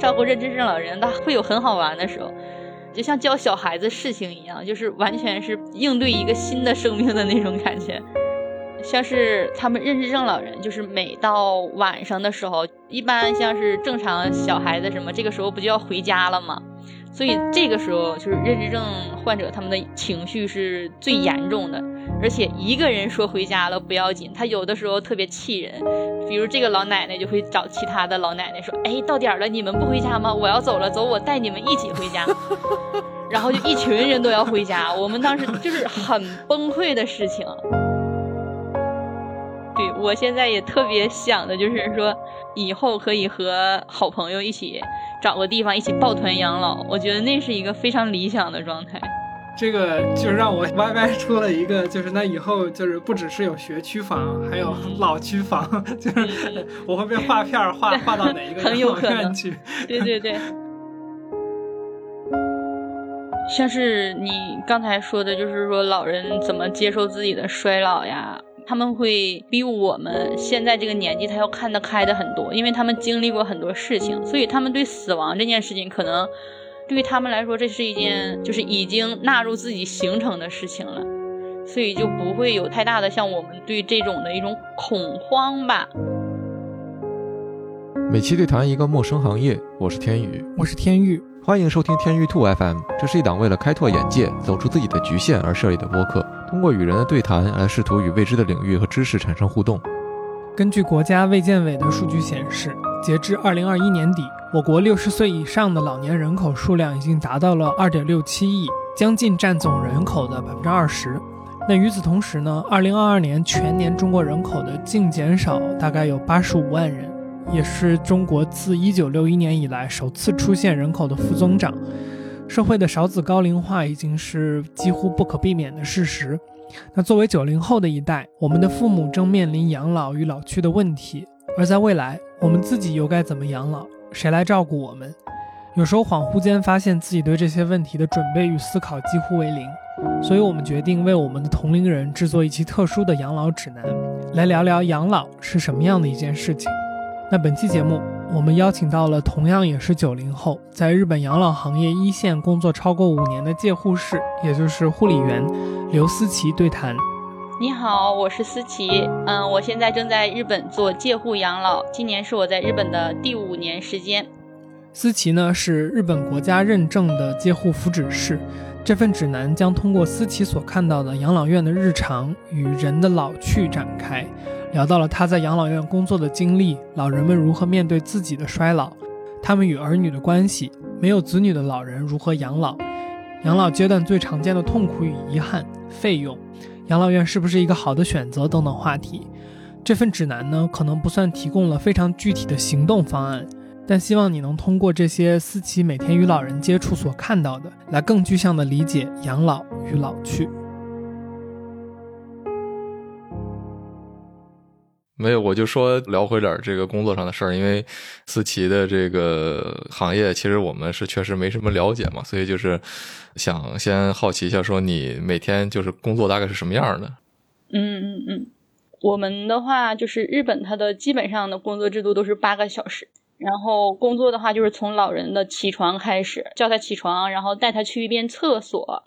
照顾认知症老人，他会有很好玩的时候，就像教小孩子事情一样，就是完全是应对一个新的生命的那种感觉。像是他们认知症老人，就是每到晚上的时候，一般像是正常小孩子什么，这个时候不就要回家了吗？所以这个时候就是认知症患者他们的情绪是最严重的，而且一个人说回家了不要紧，他有的时候特别气人，比如这个老奶奶就会找其他的老奶奶说：“哎，到点了，你们不回家吗？我要走了，走，我带你们一起回家。”然后就一群人都要回家，我们当时就是很崩溃的事情。对我现在也特别想的就是说，以后可以和好朋友一起找个地方一起抱团养老，我觉得那是一个非常理想的状态。这个就让我 Y Y 出了一个，就是那以后就是不只是有学区房，还有老区房，就是 我会被划片儿划划到哪一个很有可能去？对对对。像是你刚才说的，就是说老人怎么接受自己的衰老呀？他们会比我们现在这个年纪，他要看得开的很多，因为他们经历过很多事情，所以他们对死亡这件事情，可能对于他们来说，这是一件就是已经纳入自己行程的事情了，所以就不会有太大的像我们对这种的一种恐慌吧。每期对谈一个陌生行业，我是天宇，我是天宇，欢迎收听天域兔 FM，这是一档为了开拓眼界、走出自己的局限而设立的播客。通过与人的对谈来试图与未知的领域和知识产生互动。根据国家卫健委的数据显示，截至二零二一年底，我国六十岁以上的老年人口数量已经达到了二点六七亿，将近占总人口的百分之二十。那与此同时呢，二零二二年全年中国人口的净减少大概有八十五万人，也是中国自一九六一年以来首次出现人口的负增长。社会的少子高龄化已经是几乎不可避免的事实。那作为九零后的一代，我们的父母正面临养老与老去的问题。而在未来，我们自己又该怎么养老？谁来照顾我们？有时候恍惚间发现自己对这些问题的准备与思考几乎为零。所以我们决定为我们的同龄人制作一期特殊的养老指南，来聊聊养老是什么样的一件事情。那本期节目。我们邀请到了同样也是九零后，在日本养老行业一线工作超过五年的介护士，也就是护理员刘思琪对谈。你好，我是思琪，嗯，我现在正在日本做介护养老，今年是我在日本的第五年时间。思琪呢是日本国家认证的介护福祉士，这份指南将通过思琪所看到的养老院的日常与人的老去展开。聊到了他在养老院工作的经历，老人们如何面对自己的衰老，他们与儿女的关系，没有子女的老人如何养老，养老阶段最常见的痛苦与遗憾，费用，养老院是不是一个好的选择等等话题。这份指南呢，可能不算提供了非常具体的行动方案，但希望你能通过这些思琪每天与老人接触所看到的，来更具象的理解养老与老去。没有，我就说聊回点这个工作上的事儿，因为思琪的这个行业，其实我们是确实没什么了解嘛，所以就是想先好奇一下，说你每天就是工作大概是什么样的？嗯嗯嗯，我们的话就是日本，它的基本上的工作制度都是八个小时，然后工作的话就是从老人的起床开始，叫他起床，然后带他去一遍厕所，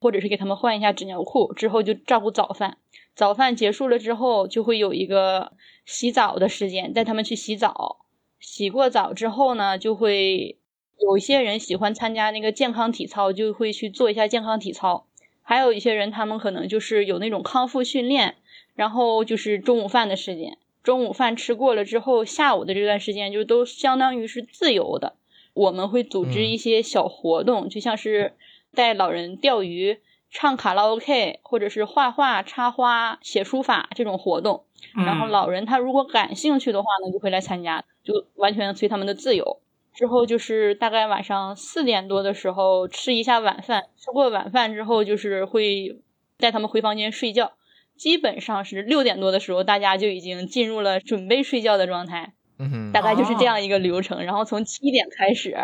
或者是给他们换一下纸尿裤，之后就照顾早饭。早饭结束了之后，就会有一个洗澡的时间，带他们去洗澡。洗过澡之后呢，就会有一些人喜欢参加那个健康体操，就会去做一下健康体操。还有一些人，他们可能就是有那种康复训练。然后就是中午饭的时间，中午饭吃过了之后，下午的这段时间就都相当于是自由的。我们会组织一些小活动，就像是带老人钓鱼。唱卡拉 OK，或者是画画、插花、写书法这种活动，然后老人他如果感兴趣的话呢，就会来参加，就完全随他们的自由。之后就是大概晚上四点多的时候吃一下晚饭，吃过晚饭之后就是会带他们回房间睡觉，基本上是六点多的时候大家就已经进入了准备睡觉的状态，嗯大概就是这样一个流程。然后从七点开始，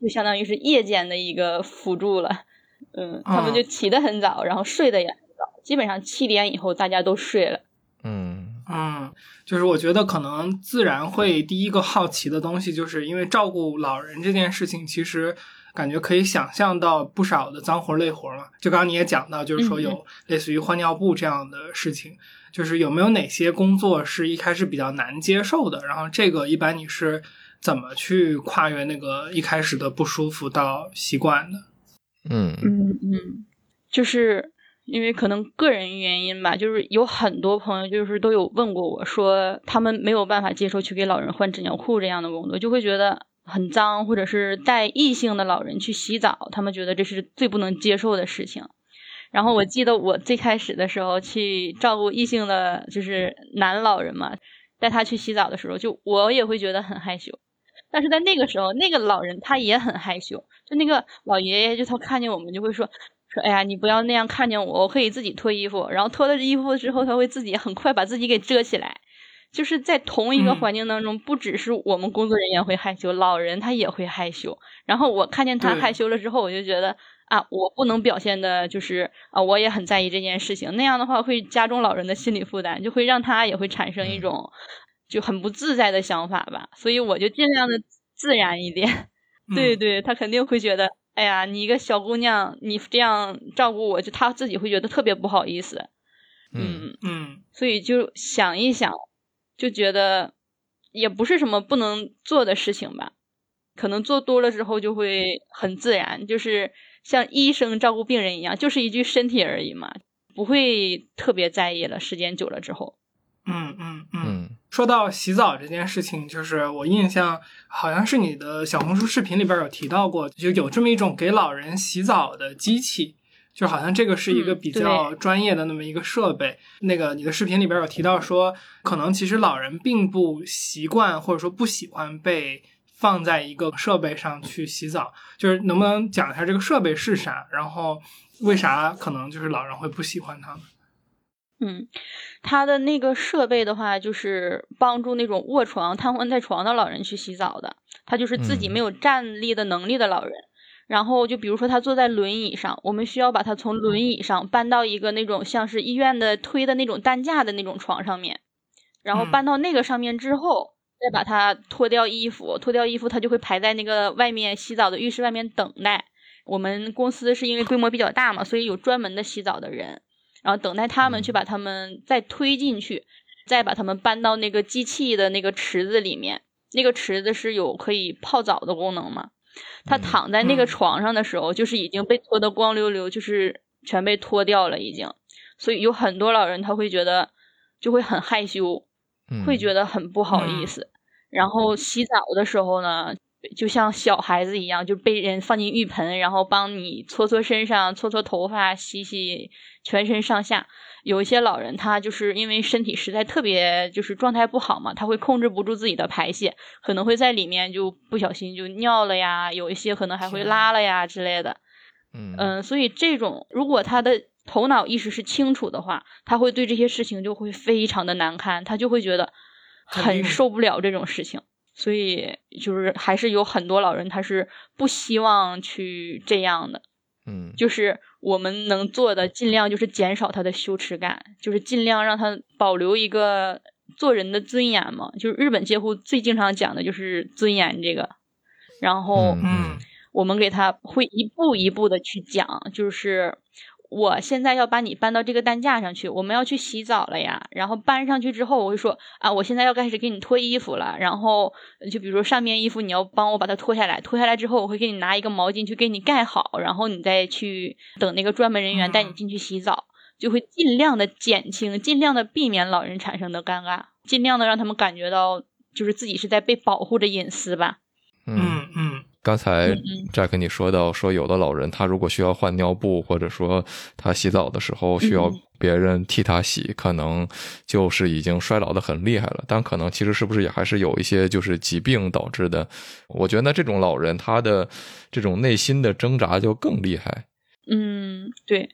就相当于是夜间的一个辅助了。嗯，他们就起得很早，然后睡得也很早，基本上七点以后大家都睡了。嗯，嗯，就是我觉得可能自然会第一个好奇的东西，就是因为照顾老人这件事情，其实感觉可以想象到不少的脏活累活嘛。就刚刚你也讲到，就是说有类似于换尿布这样的事情，就是有没有哪些工作是一开始比较难接受的？然后这个一般你是怎么去跨越那个一开始的不舒服到习惯的？嗯嗯嗯，就是因为可能个人原因吧，就是有很多朋友就是都有问过我说，他们没有办法接受去给老人换纸尿裤这样的工作，就会觉得很脏，或者是带异性的老人去洗澡，他们觉得这是最不能接受的事情。然后我记得我最开始的时候去照顾异性的就是男老人嘛，带他去洗澡的时候，就我也会觉得很害羞。但是在那个时候，那个老人他也很害羞。就那个老爷爷，就他看见我们就会说说，哎呀，你不要那样看见我，我可以自己脱衣服。然后脱了衣服之后，他会自己很快把自己给遮起来。就是在同一个环境当中，不只是我们工作人员会害羞，老人他也会害羞。然后我看见他害羞了之后，我就觉得啊，我不能表现的就是啊，我也很在意这件事情。那样的话会加重老人的心理负担，就会让他也会产生一种。就很不自在的想法吧，所以我就尽量的自然一点。对对，他肯定会觉得，哎呀，你一个小姑娘，你这样照顾我，就他自己会觉得特别不好意思。嗯嗯，所以就想一想，就觉得也不是什么不能做的事情吧。可能做多了之后就会很自然，就是像医生照顾病人一样，就是一具身体而已嘛，不会特别在意了。时间久了之后。嗯嗯嗯，说到洗澡这件事情，就是我印象好像是你的小红书视频里边有提到过，就有这么一种给老人洗澡的机器，就好像这个是一个比较专业的那么一个设备。那个你的视频里边有提到说，可能其实老人并不习惯或者说不喜欢被放在一个设备上去洗澡，就是能不能讲一下这个设备是啥，然后为啥可能就是老人会不喜欢它呢？嗯，他的那个设备的话，就是帮助那种卧床、瘫痪在床的老人去洗澡的。他就是自己没有站立的能力的老人，然后就比如说他坐在轮椅上，我们需要把他从轮椅上搬到一个那种像是医院的推的那种担架的那种床上面，然后搬到那个上面之后，再把他脱掉衣服，脱掉衣服他就会排在那个外面洗澡的浴室外面等待。我们公司是因为规模比较大嘛，所以有专门的洗澡的人。然后等待他们去把他们再推进去，再把他们搬到那个机器的那个池子里面。那个池子是有可以泡澡的功能嘛？他躺在那个床上的时候，就是已经被脱得光溜溜，就是全被脱掉了已经。所以有很多老人他会觉得就会很害羞，会觉得很不好意思。然后洗澡的时候呢？就像小孩子一样，就被人放进浴盆，然后帮你搓搓身上、搓搓头发、洗洗全身上下。有一些老人，他就是因为身体实在特别就是状态不好嘛，他会控制不住自己的排泄，可能会在里面就不小心就尿了呀，有一些可能还会拉了呀之类的。嗯嗯，所以这种如果他的头脑意识是清楚的话，他会对这些事情就会非常的难堪，他就会觉得很受不了这种事情。所以就是还是有很多老人他是不希望去这样的，嗯，就是我们能做的尽量就是减少他的羞耻感，就是尽量让他保留一个做人的尊严嘛。就是日本介护最经常讲的就是尊严这个，然后嗯，我们给他会一步一步的去讲，就是。我现在要把你搬到这个担架上去，我们要去洗澡了呀。然后搬上去之后，我会说啊，我现在要开始给你脱衣服了。然后就比如说上面衣服，你要帮我把它脱下来。脱下来之后，我会给你拿一个毛巾去给你盖好，然后你再去等那个专门人员带你进去洗澡，就会尽量的减轻，尽量的避免老人产生的尴尬，尽量的让他们感觉到就是自己是在被保护着隐私吧。嗯嗯。刚才 Jack 你说到说有的老人他如果需要换尿布，或者说他洗澡的时候需要别人替他洗，可能就是已经衰老的很厉害了。但可能其实是不是也还是有一些就是疾病导致的？我觉得这种老人他的这种内心的挣扎就更厉害。嗯，对，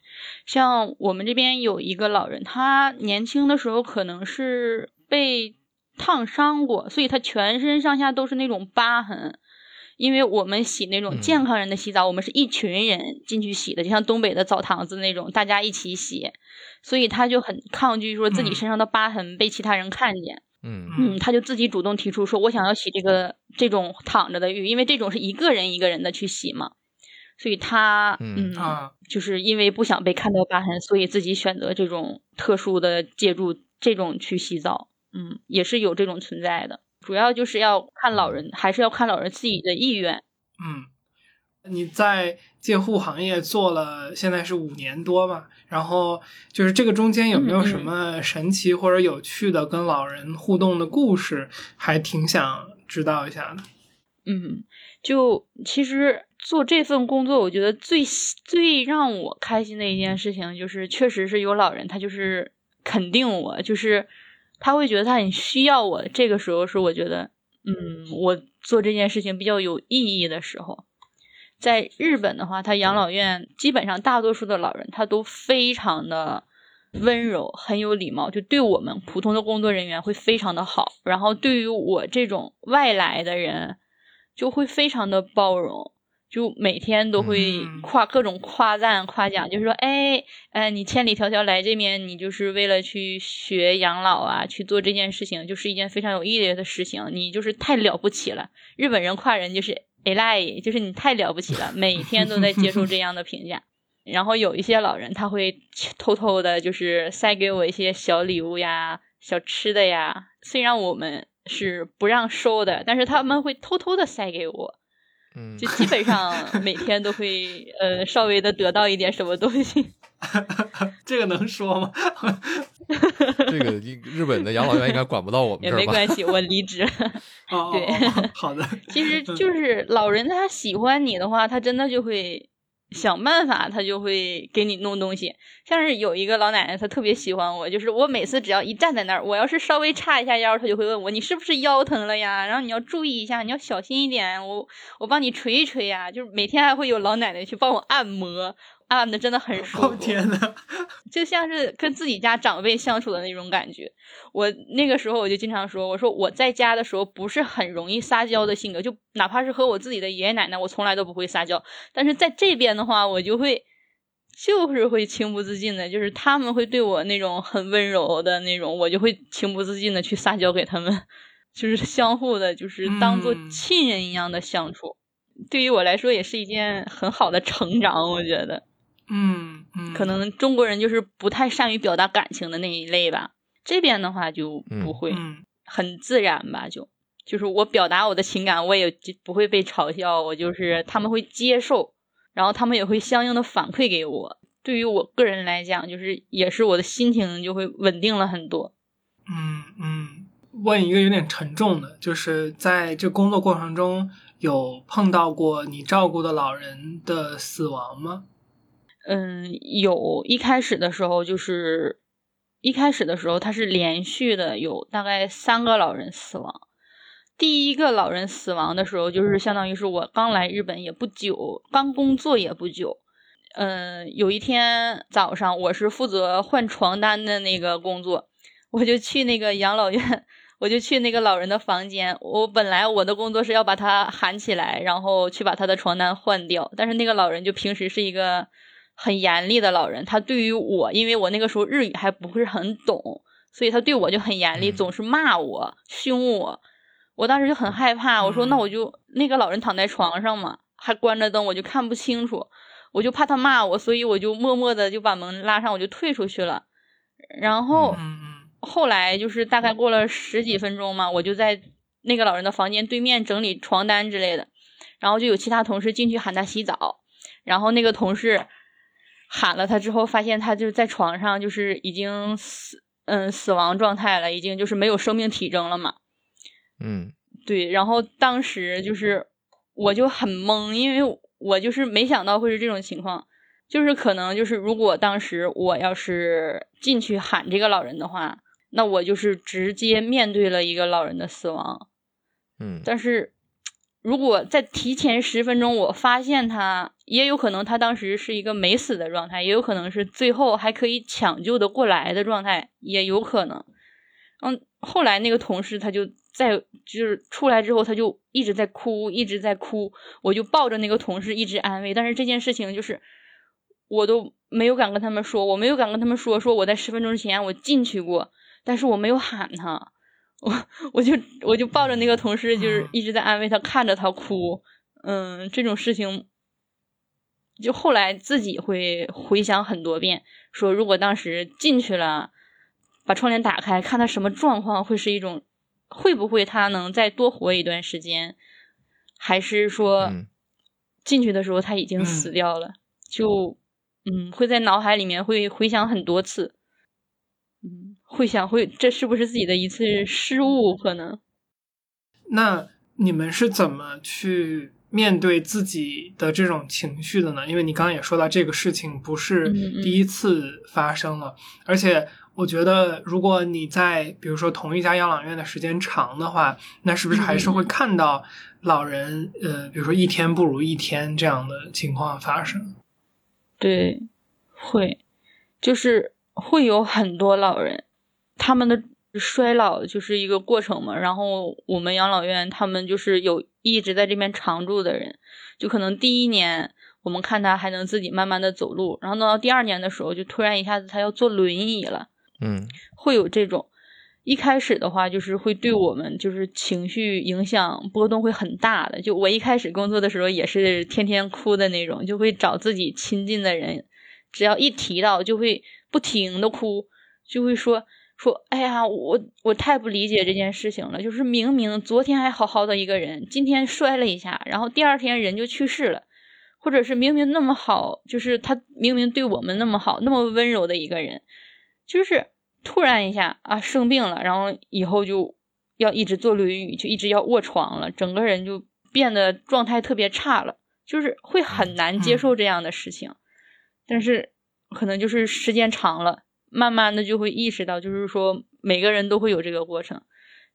像我们这边有一个老人，他年轻的时候可能是被烫伤过，所以他全身上下都是那种疤痕。因为我们洗那种健康人的洗澡，我们是一群人进去洗的，就像东北的澡堂子那种，大家一起洗，所以他就很抗拒说自己身上的疤痕被其他人看见。嗯。嗯，他就自己主动提出说，我想要洗这个这种躺着的浴，因为这种是一个人一个人的去洗嘛，所以他嗯啊，就是因为不想被看到疤痕，所以自己选择这种特殊的借助这种去洗澡。嗯，也是有这种存在的，主要就是要看老人，还是要看老人自己的意愿。嗯，你在介护行业做了，现在是五年多吧？然后就是这个中间有没有什么神奇或者有趣的跟老人互动的故事？还挺想知道一下的。嗯，就其实做这份工作，我觉得最最让我开心的一件事情，就是确实是有老人，他就是肯定我，就是他会觉得他很需要我。这个时候是我觉得，嗯，我做这件事情比较有意义的时候。在日本的话，他养老院基本上大多数的老人他都非常的温柔，很有礼貌，就对我们普通的工作人员会非常的好。然后对于我这种外来的人，就会非常的包容，就每天都会夸各种夸赞、夸奖，就是说，哎，哎，你千里迢迢来这边，你就是为了去学养老啊，去做这件事情，就是一件非常有意义的事情，你就是太了不起了。日本人夸人就是。哎赖，就是你太了不起了，每天都在接受这样的评价。然后有一些老人，他会偷偷的，就是塞给我一些小礼物呀、小吃的呀。虽然我们是不让收的，但是他们会偷偷的塞给我。嗯，就基本上每天都会呃 稍微的得到一点什么东西。这个能说吗？这个日本的养老院应该管不到我们也没关系，我离职。对，好的。其实就是老人他喜欢你的话，他真的就会想办法，他就会给你弄东西。像是有一个老奶奶，她特别喜欢我，就是我每次只要一站在那儿，我要是稍微叉一下腰，她就会问我你是不是腰疼了呀？然后你要注意一下，你要小心一点，我我帮你捶一捶呀。就是每天还会有老奶奶去帮我按摩。按的真的很 舒服，天呐，就像是跟自己家长辈相处的那种感觉。我那个时候我就经常说，我说我在家的时候不是很容易撒娇的性格，就哪怕是和我自己的爷爷奶奶，我从来都不会撒娇。但是在这边的话，我就会就是会情不自禁的，就是他们会对我那种很温柔的那种，我就会情不自禁的去撒娇给他们，就是相互的，就是当做亲人一样的相处。对于我来说，也是一件很好的成长，我觉得。嗯嗯，可能中国人就是不太善于表达感情的那一类吧。这边的话就不会，很自然吧，就就是我表达我的情感，我也不会被嘲笑，我就是他们会接受，然后他们也会相应的反馈给我。对于我个人来讲，就是也是我的心情就会稳定了很多。嗯嗯，问一个有点沉重的，就是在这工作过程中有碰到过你照顾的老人的死亡吗？嗯，有一开始的时候，就是一开始的时候，他是连续的有大概三个老人死亡。第一个老人死亡的时候，就是相当于是我刚来日本也不久，刚工作也不久。嗯，有一天早上，我是负责换床单的那个工作，我就去那个养老院，我就去那个老人的房间。我本来我的工作是要把他喊起来，然后去把他的床单换掉，但是那个老人就平时是一个。很严厉的老人，他对于我，因为我那个时候日语还不是很懂，所以他对我就很严厉，总是骂我、凶我。我当时就很害怕，我说那我就那个老人躺在床上嘛，还关着灯，我就看不清楚，我就怕他骂我，所以我就默默的就把门拉上，我就退出去了。然后后来就是大概过了十几分钟嘛，我就在那个老人的房间对面整理床单之类的，然后就有其他同事进去喊他洗澡，然后那个同事。喊了他之后，发现他就在床上，就是已经死，嗯，死亡状态了，已经就是没有生命体征了嘛。嗯，对。然后当时就是我就很懵，因为我就是没想到会是这种情况，就是可能就是如果当时我要是进去喊这个老人的话，那我就是直接面对了一个老人的死亡。嗯，但是。如果在提前十分钟，我发现他，也有可能他当时是一个没死的状态，也有可能是最后还可以抢救的过来的状态，也有可能。嗯，后来那个同事他就在就是出来之后，他就一直在哭，一直在哭，我就抱着那个同事一直安慰。但是这件事情就是我都没有敢跟他们说，我没有敢跟他们说，说我在十分钟之前我进去过，但是我没有喊他，我我就我就抱着那个同事，就是一直在安慰他，看着他哭。嗯，这种事情就后来自己会回想很多遍，说如果当时进去了。把窗帘打开，看他什么状况，会是一种会不会他能再多活一段时间，还是说进去的时候他已经死掉了？就嗯，会在脑海里面会回想很多次，嗯，会想会这是不是自己的一次失误？可能。那你们是怎么去面对自己的这种情绪的呢？因为你刚刚也说到这个事情不是第一次发生了，而且。我觉得，如果你在比如说同一家养老院的时间长的话，那是不是还是会看到老人呃，比如说一天不如一天这样的情况发生？对，会，就是会有很多老人，他们的衰老就是一个过程嘛。然后我们养老院他们就是有一直在这边常住的人，就可能第一年我们看他还能自己慢慢的走路，然后到第二年的时候，就突然一下子他要坐轮椅了。嗯，会有这种，一开始的话就是会对我们就是情绪影响波动会很大的。就我一开始工作的时候也是天天哭的那种，就会找自己亲近的人，只要一提到就会不停的哭，就会说说，哎呀，我我太不理解这件事情了，就是明明昨天还好好的一个人，今天摔了一下，然后第二天人就去世了，或者是明明那么好，就是他明明对我们那么好，那么温柔的一个人。就是突然一下啊生病了，然后以后就要一直坐轮椅，就一直要卧床了，整个人就变得状态特别差了，就是会很难接受这样的事情。但是可能就是时间长了，慢慢的就会意识到，就是说每个人都会有这个过程。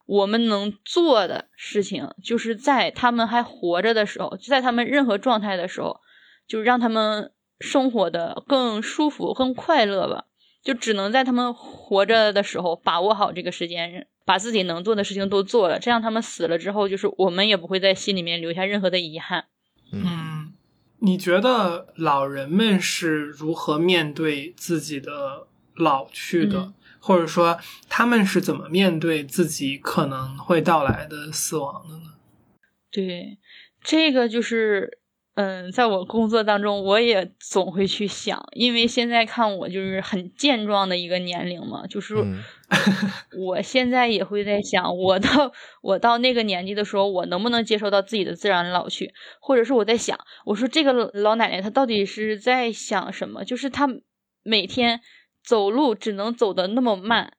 我们能做的事情，就是在他们还活着的时候，就在他们任何状态的时候，就让他们生活的更舒服、更快乐吧。就只能在他们活着的时候把握好这个时间，把自己能做的事情都做了，这样他们死了之后，就是我们也不会在心里面留下任何的遗憾。嗯，你觉得老人们是如何面对自己的老去的，或者说他们是怎么面对自己可能会到来的死亡的呢？对，这个就是。嗯，在我工作当中，我也总会去想，因为现在看我就是很健壮的一个年龄嘛，就是 我现在也会在想，我到 我到那个年纪的时候，我能不能接受到自己的自然老去，或者是我在想，我说这个老奶奶她到底是在想什么？就是她每天走路只能走的那么慢，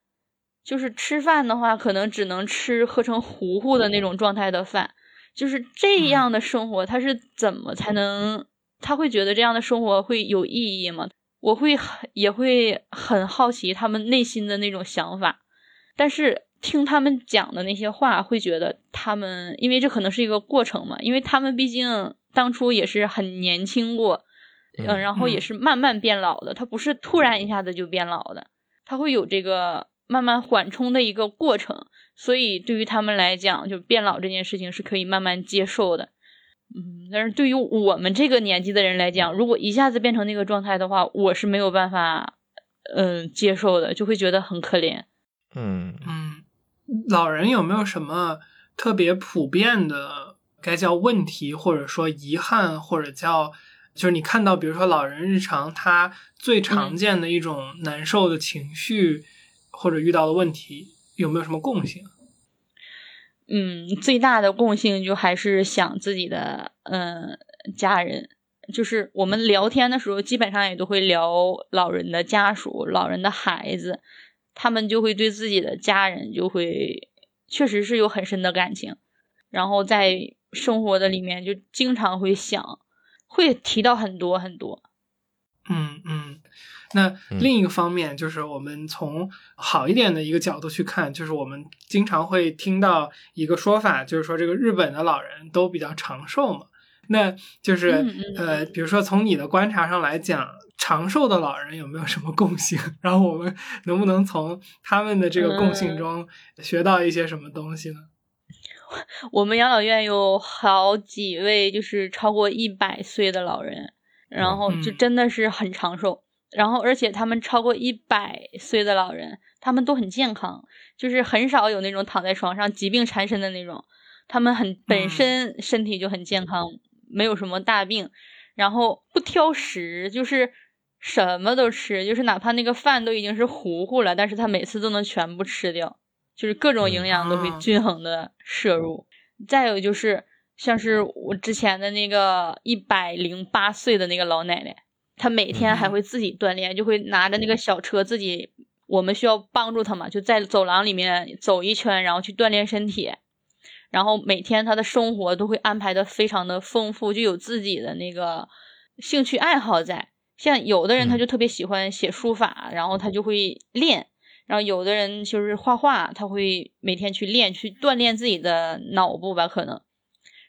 就是吃饭的话，可能只能吃喝成糊糊的那种状态的饭。就是这样的生活，他是怎么才能？他会觉得这样的生活会有意义吗？我会很也会很好奇他们内心的那种想法。但是听他们讲的那些话，会觉得他们，因为这可能是一个过程嘛，因为他们毕竟当初也是很年轻过，嗯，然后也是慢慢变老的，它不是突然一下子就变老的，它会有这个慢慢缓冲的一个过程。所以，对于他们来讲，就变老这件事情是可以慢慢接受的，嗯。但是对于我们这个年纪的人来讲，如果一下子变成那个状态的话，我是没有办法，嗯，接受的，就会觉得很可怜。嗯嗯，老人有没有什么特别普遍的，该叫问题，或者说遗憾，或者叫，就是你看到，比如说老人日常他最常见的一种难受的情绪，或者遇到的问题。有没有什么共性？嗯，最大的共性就还是想自己的嗯家人，就是我们聊天的时候，基本上也都会聊老人的家属、老人的孩子，他们就会对自己的家人就会确实是有很深的感情，然后在生活的里面就经常会想，会提到很多很多。嗯嗯。那另一个方面就是，我们从好一点的一个角度去看，就是我们经常会听到一个说法，就是说这个日本的老人都比较长寿嘛。那就是呃，比如说从你的观察上来讲，长寿的老人有没有什么共性？然后我们能不能从他们的这个共性中学到一些什么东西呢？我们养老院有好几位就是超过一百岁的老人，然后就嗯真的是很长寿。然后而且他们超过一百岁的老人，他们都很健康，就是很少有那种躺在床上疾病缠身的那种。他们很本嗯身身体就很健康，没有什么大病，然后不挑食，就是什么都吃，就是哪怕那个饭都已经是糊糊了，但是他每次都能全部吃掉，就是各种营养都会啊均衡的摄入。再有就是像是我之前的那个一百零八岁的那个老奶奶，她每天还嗯会自己锻炼，就会拿着那个小车自己，我们需要帮助她嘛，就在走廊里面走一圈，然后去锻炼身体。然后每天她的生活都会安排的非常的丰富，就有自己的那个兴趣爱好在。像有的人他嗯就特别喜欢写书法，然后他就会练；然后有的人就是画画，他会每天去练，去锻炼自己的脑部吧，可能。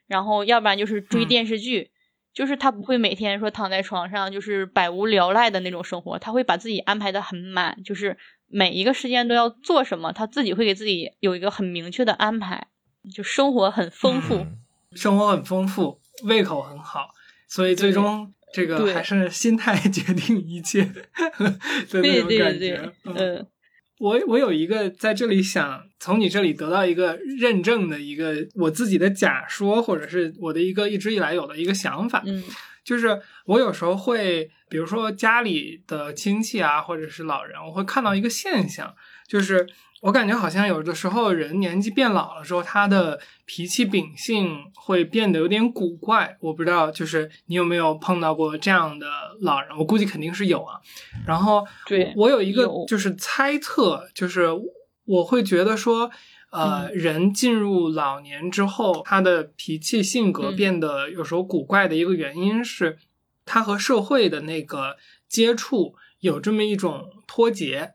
然后要不然就是追嗯电视剧，就是他不会每天说躺在床上就是百无聊赖的那种生活，他会把自己安排的很满，就是每一个时间都要做什么，他自己会给自己有一个很明确的安排，就生活很丰富。嗯生活很丰富，胃口很好，所以最终这个还是心态决定一切的 那对种感对对觉。，嗯呃，我我有一个在这里想从你这里得到一个认证的一个我自己的假说，或者是我的一个一直以来有的一个想法，嗯。就是我有时候会，比如说家里的亲戚啊，或者是老人，我会看到一个现象，就是我感觉好像有的时候人年纪变老了之后，他的脾气秉性会变得有点古怪。我不知道，就是你有没有碰到过这样的老人？我估计肯定是有啊。然后对我我有一个就是猜测，就是我会觉得说。呃，人进入老年之后，他的脾气性格嗯变得有时候古怪的一个原因是，他和社会的那个接触有这么一种脱节。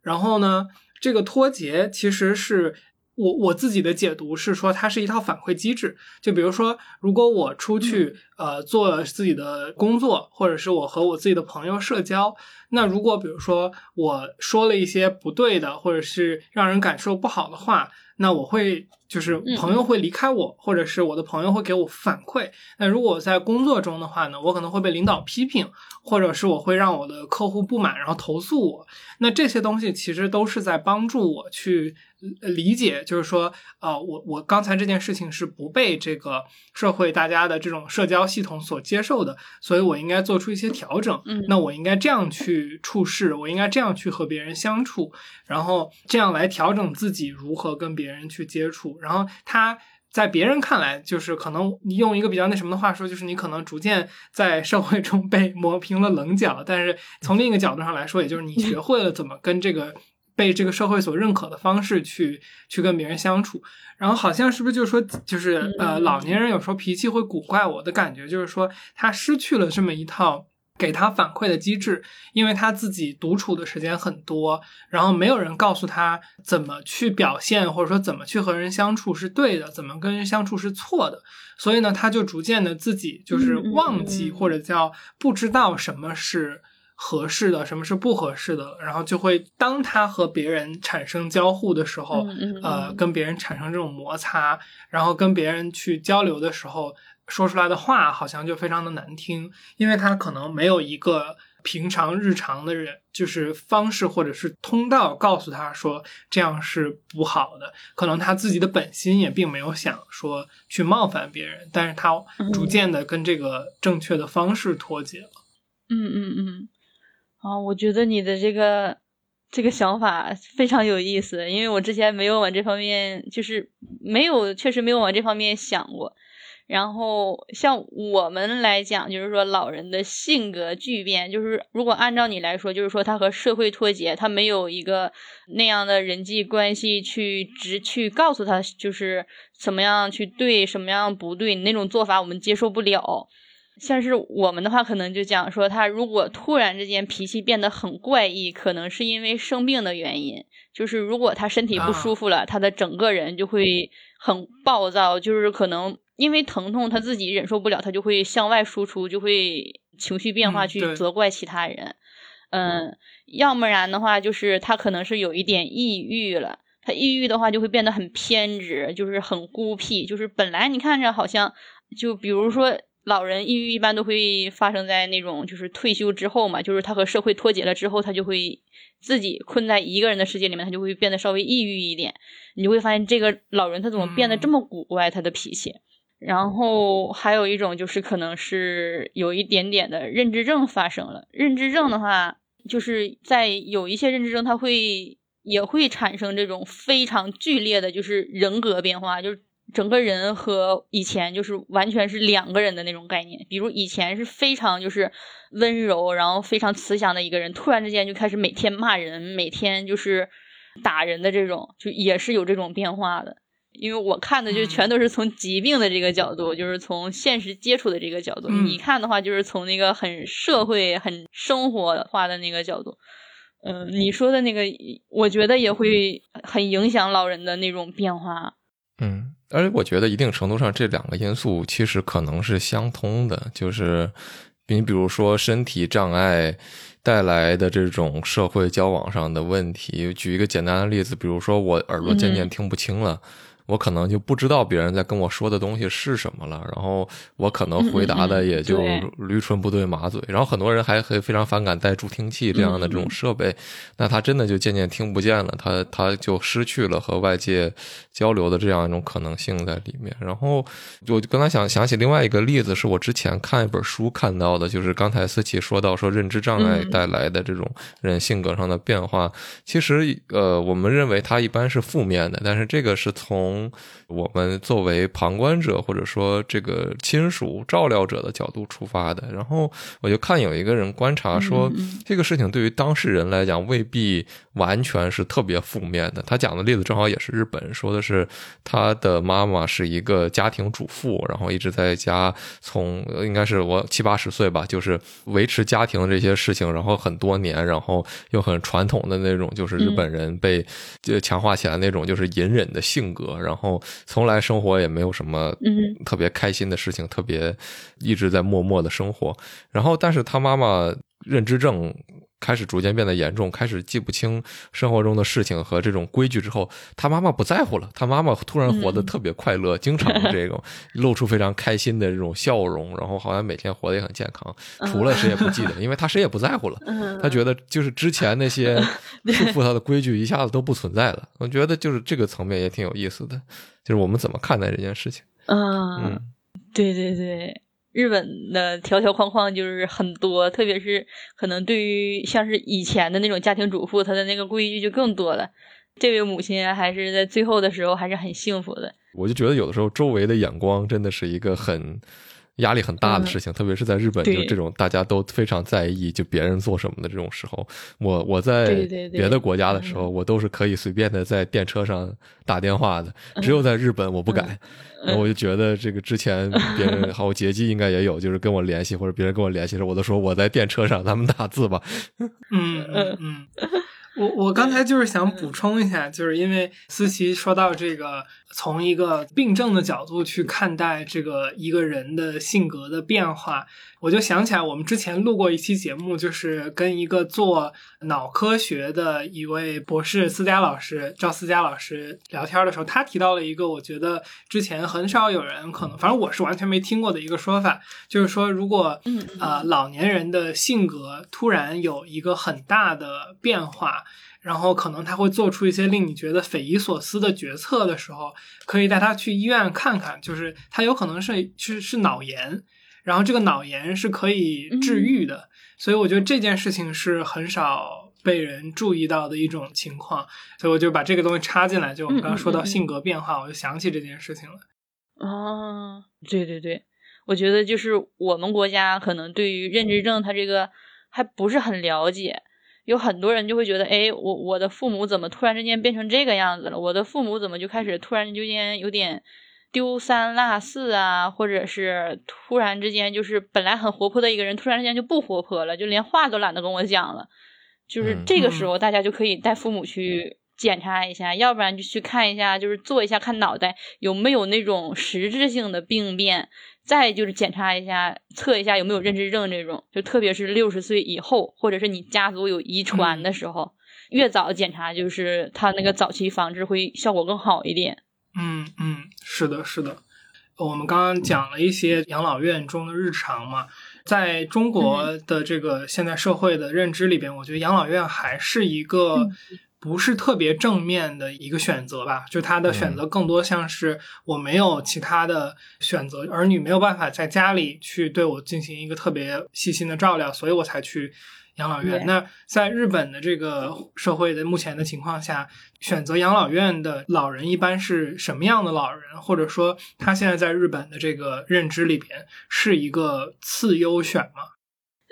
然后呢，这个脱节其实是我我自己的解读是说，它是一套反馈机制。就比如说，如果我出去呃做自己的工作，或者是我和我自己的朋友社交，那如果比如说我说了一些不对的，或者是让人感受不好的话，那我会就是朋友会离开我，或者是我的朋友会给我反馈。那如果我在工作中的话呢，我可能会被领导批评，或者是我会让我的客户不满，然后投诉我。那这些东西其实都是在帮助我去呃理解，就是说，呃，我我刚才这件事情是不被这个社会大家的这种社交系统所接受的，所以我应该做出一些调整。嗯那我应该这样去处事，我应该这样去和别人相处，然后这样来调整自己如何跟别人去接触。然后他在别人看来，就是可能你用一个比较那什么的话说，就是你可能逐渐在社会中 被磨平了棱角，但是从另一个角度上来说，也就是你学会了怎么跟这个。被这个社会所认可的方式去去跟别人相处，然后好像是不是就是说，就是呃，嗯老年人有时候脾气会古怪，我的感觉就是说，他失去了这么一套给他反馈的机制，因为他自己独处的时间很多，然后没有人告诉他怎么去表现，或者说怎么去和人相处是对的，怎么跟人相处是错的，所以呢，他就逐渐的自己就是忘记、嗯或者叫不知道什么是。合适的，什么是不合适的，然后就会当他和别人产生交互的时候，嗯嗯呃，嗯。跟别人产生这种摩擦，然后跟别人去交流的时候，说出来的话好像就非常的难听，因为他可能没有一个平常日常的人，就是方式或者是通道告诉他说这样是不好的，可能他自己的本心也并没有想说去冒犯别人，但是他逐渐的跟这个正确的方式脱节了。嗯嗯嗯，啊，我觉得你的这个这个想法非常有意思，因为我之前没有往这方面，就是没有确实没有往这方面想过。然后像我们来讲，就是说老人的性格巨变，就是如果按照你来说，就是说他和社会脱节，他没有一个那样的人际关系去直去告诉他，就是怎么样去对，什么样不对，那种做法我们接受不了。像是我们的话，可能就讲说，他如果突然之间脾气变得很怪异，可能是因为生病的原因。就是如果他身体不舒服了，他的整个人就会很暴躁，就是可能因为疼痛他自己忍受不了，他就会向外输出，就会情绪变化去责怪其他人。嗯，要不然的话，就是他可能是有一点抑郁了。他抑郁的话，就会变得很偏执，就是很孤僻。就是本来你看着好像，就比如说老人抑郁，一般都会发生在那种就是退休之后嘛，就是他和社会脱节了之后，他就会自己困在一个人的世界里面，他就会变得稍微抑郁一点。你就会发现这个老人他怎么变得这么古怪，他的脾气。然后还有一种就是可能是有一点点的认知症发生了。认知症的话，就是在有一些认知症，他会。也会产生这种非常剧烈的，就是人格变化，就是整个人和以前就是完全是两个人的那种概念。比如以前是非常就是温柔，然后非常慈祥的一个人，突然之间就开始每天骂人，每天就是打人的这种，就也是有这种变化的。因为我看的就全都是从疾病的这个角度，就是从现实接触的这个角度。你看的话，就是从那个很社会、很生活化的那个角度。嗯，你说的那个，我觉得也会很影响老人的那种变化。嗯，而且我觉得一定程度上，这两个因素其实可能是相通的，就是你比如说身体障碍带来的这种社会交往上的问题。举一个简单的例子，比如说我耳朵渐渐听不清了。我可能就不知道别人在跟我说的东西是什么了，然后我可能回答的也就驴唇不对马嘴，然后很多人还会非常反感带助听器这样的这种设备，那他真的就渐渐听不见了，他他就失去了和外界交流的这样一种可能性在里面。然后我刚才想想起另外一个例子，是我之前看一本书看到的，就是刚才思琪说到说认知障碍带来的这种人性格上的变化，其实呃，我们认为它一般是负面的，但是这个是从从我们作为旁观者或者说这个亲属照料者的角度出发的，然后我就看有一个人观察说，这个事情对于当事人来讲未必完全是特别负面的。他讲的例子正好也是日本，说的是他的妈妈是一个家庭主妇，然后一直在家，从应该是我七八十岁吧，就是维持家庭这些事情，然后很多年，然后又很传统的那种，就是日本人被就强化起来那种就是隐忍的性格。然后从来生活也没有什么特别开心的事情，特别一直在默默的生活。然后，但是他妈妈认知症开始逐渐变得严重，开始记不清生活中的事情和这种规矩之后，他妈妈不在乎了。他妈妈突然活得特别快乐，经常这种 露出非常开心的这种笑容，然后好像每天活得也很健康。除了谁也不记得，因为他谁也不在乎了。他觉得就是之前那些 束缚他的规矩一下子都不存在了。我觉得就是这个层面也挺有意思的，就是我们怎么看待这件事情。嗯，对对对。日本的条条框框就是很多，特别是可能对于像是以前的那种家庭主妇，她的那个规矩就更多了。这位母亲还是在最后的时候还是很幸福的。我就觉得有的时候周围的眼光真的是一个很。压力很大的事情，特别是在日本，就这种大家都非常在意，就别人做什么的这种时候，我我在别的国家的时候，我都是可以随便的在电车上打电话的，只有在日本我不敢，然后我就觉得这个之前别人好捷迹应该也有，就是跟我联系或者别人跟我联系的时候，我都说我在电车上，咱们打字吧。嗯嗯嗯。我我刚才就是想补充一下，就是因为思琪说到这个，从一个病症的角度去看待这个一个人的性格的变化。我就想起来，我们之前录过一期节目，就是跟一个做脑科学的一位博士思佳老师赵思佳老师聊天的时候，他提到了一个我觉得之前很少有人可能，反正我是完全没听过的一个说法，就是说如果呃老年人的性格突然有一个很大的变化，然后可能他会做出一些令你觉得匪夷所思的决策的时候，可以带他去医院看看，就是他有可能是是是脑炎。然后这个脑炎是可以治愈的，所以我觉得这件事情是很少被人注意到的一种情况，所以我就把这个东西插进来。就我们刚刚说到性格变化，我就想起这件事情了。哦，对对对，我觉得就是我们国家可能对于认知症它这个还不是很了解，有很多人就会觉得，哎，我我的父母怎么突然之间变成这个样子了？我的父母怎么就开始突然之间有点。丢三落四啊，或者是突然之间，就是本来很活泼的一个人，突然之间就不活泼了，就连话都懒得跟我讲了。就是这个时候，大家就可以带父母去检查一下，要不然就去看一下，就是做一下看脑袋有没有那种实质性的病变，再就是检查一下，测一下有没有认知症这种。就特别是六十岁以后，或者是你家族有遗传的时候，越早检查，就是它那个早期防治会效果更好一点。嗯嗯，是的，是的。我们刚刚讲了一些养老院中的日常嘛，在中国的这个现代社会的认知里边，我觉得养老院还是一个不是特别正面的一个选择吧。就他的选择更多像是我没有其他的选择，儿女没有办法在家里去对我进行一个特别细心的照料，所以我才去。养老院。那在日本的这个社会的目前的情况下，选择养老院的老人一般是什么样的老人？或者说，他现在在日本的这个认知里边是一个次优选吗？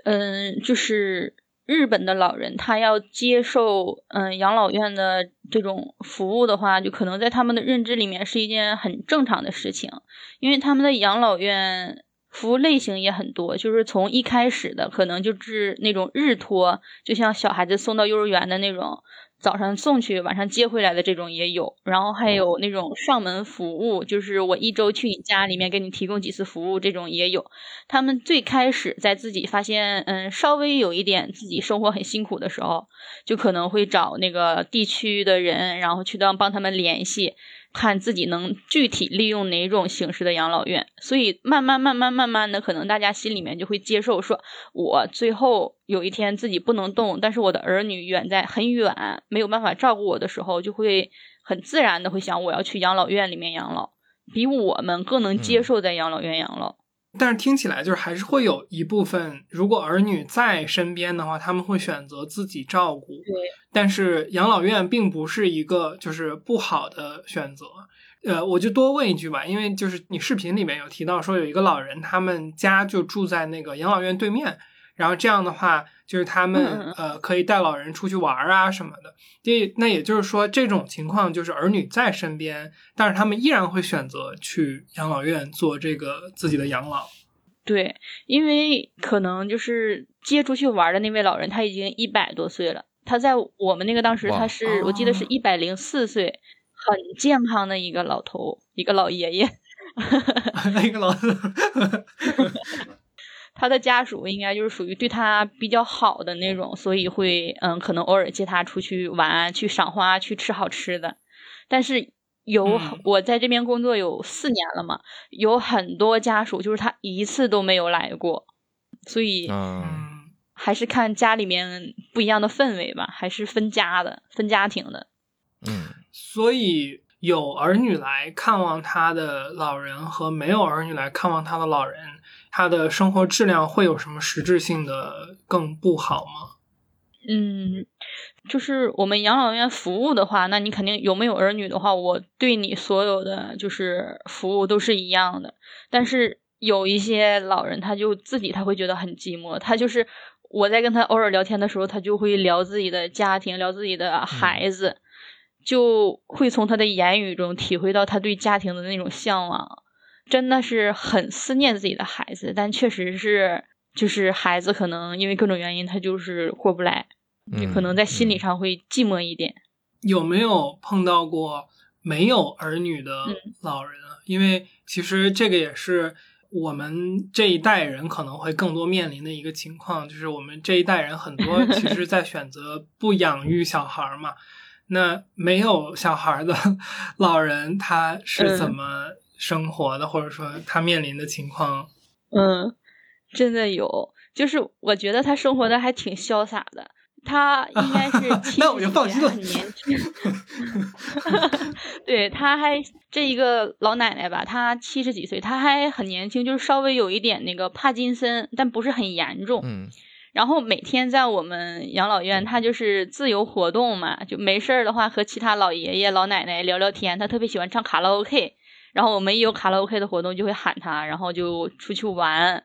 嗯，就是日本的老人，他要接受嗯养老院的这种服务的话，就可能在他们的认知里面是一件很正常的事情，因为他们的养老院。服务类型也很多，就是从一开始的可能就是那种日托，就像小孩子送到幼儿园的那种，早上送去，晚上接回来的这种也有。然后还有那种上门服务，就是我一周去你家里面给你提供几次服务，这种也有。他们最开始在自己发现，嗯，稍微有一点自己生活很辛苦的时候，就可能会找那个地区的人，然后去当帮他们联系。看自己能具体利用哪种形式的养老院，所以慢慢慢慢慢慢的，可能大家心里面就会接受，说我最后有一天自己不能动，但是我的儿女远在很远，没有办法照顾我的时候，就会很自然的会想我要去养老院里面养老，比我们更能接受在养老院养老。但是听起来就是还是会有一部分，如果儿女在身边的话，他们会选择自己照顾。对，但是养老院并不是一个就是不好的选择。呃，我就多问一句吧，因为就是你视频里面有提到说有一个老人，他们家就住在那个养老院对面。然后这样的话，就是他们呃可以带老人出去玩啊什么的。这那也就是说，这种情况就是儿女在身边，但是他们依然会选择去养老院做这个自己的养老。对，因为可能就是接出去玩的那位老人他已经一百多岁了，他在我们那个当时他是我记得是一百零四岁，很健康的一个老头，一个老爷爷。一个老。他的家属应该就是属于对他比较好的那种，所以会嗯，可能偶尔接他出去玩、去赏花、去吃好吃的。但是有我在这边工作有四年了嘛，有很多家属就是他一次都没有来过，所以嗯还是看家里面不一样的氛围吧，还是分家的、分家庭的。嗯，所以有儿女来看望他的老人和没有儿女来看望他的老人。他的生活质量会有什么实质性的更不好吗？嗯，就是我们养老院服务的话，那你肯定有没有儿女的话，我对你所有的就是服务都是一样的。但是有一些老人，他就自己他会觉得很寂寞，他就是我在跟他偶尔聊天的时候，他就会聊自己的家庭，聊自己的孩子，就会从他的言语中体会到他对家庭的那种向往。真的是很思念自己的孩子，但确实是，就是孩子可能因为各种原因，他就是过不来，你可能在心理上会寂寞一点。有没有碰到过没有儿女的老人啊？因为其实这个也是我们这一代人可能会更多面临的一个情况，就是我们这一代人很多其实在选择不养育小孩嘛。那没有小孩的 老人，他是怎么？生活的，或者说他面临的情况，嗯，真的有，就是我觉得他生活的还挺潇洒的。他应该是 那我就放心了，很年轻。对，他还这一个老奶奶吧，她七十几岁，她还很年轻，就是稍微有一点那个帕金森，但不是很严重。嗯。然后每天在我们养老院，他就是自由活动嘛，就没事儿的话和其他老爷爷老奶奶聊聊天。他特别喜欢唱卡拉 OK。然后我们一有卡拉 OK 的活动，就会喊他，然后就出去玩。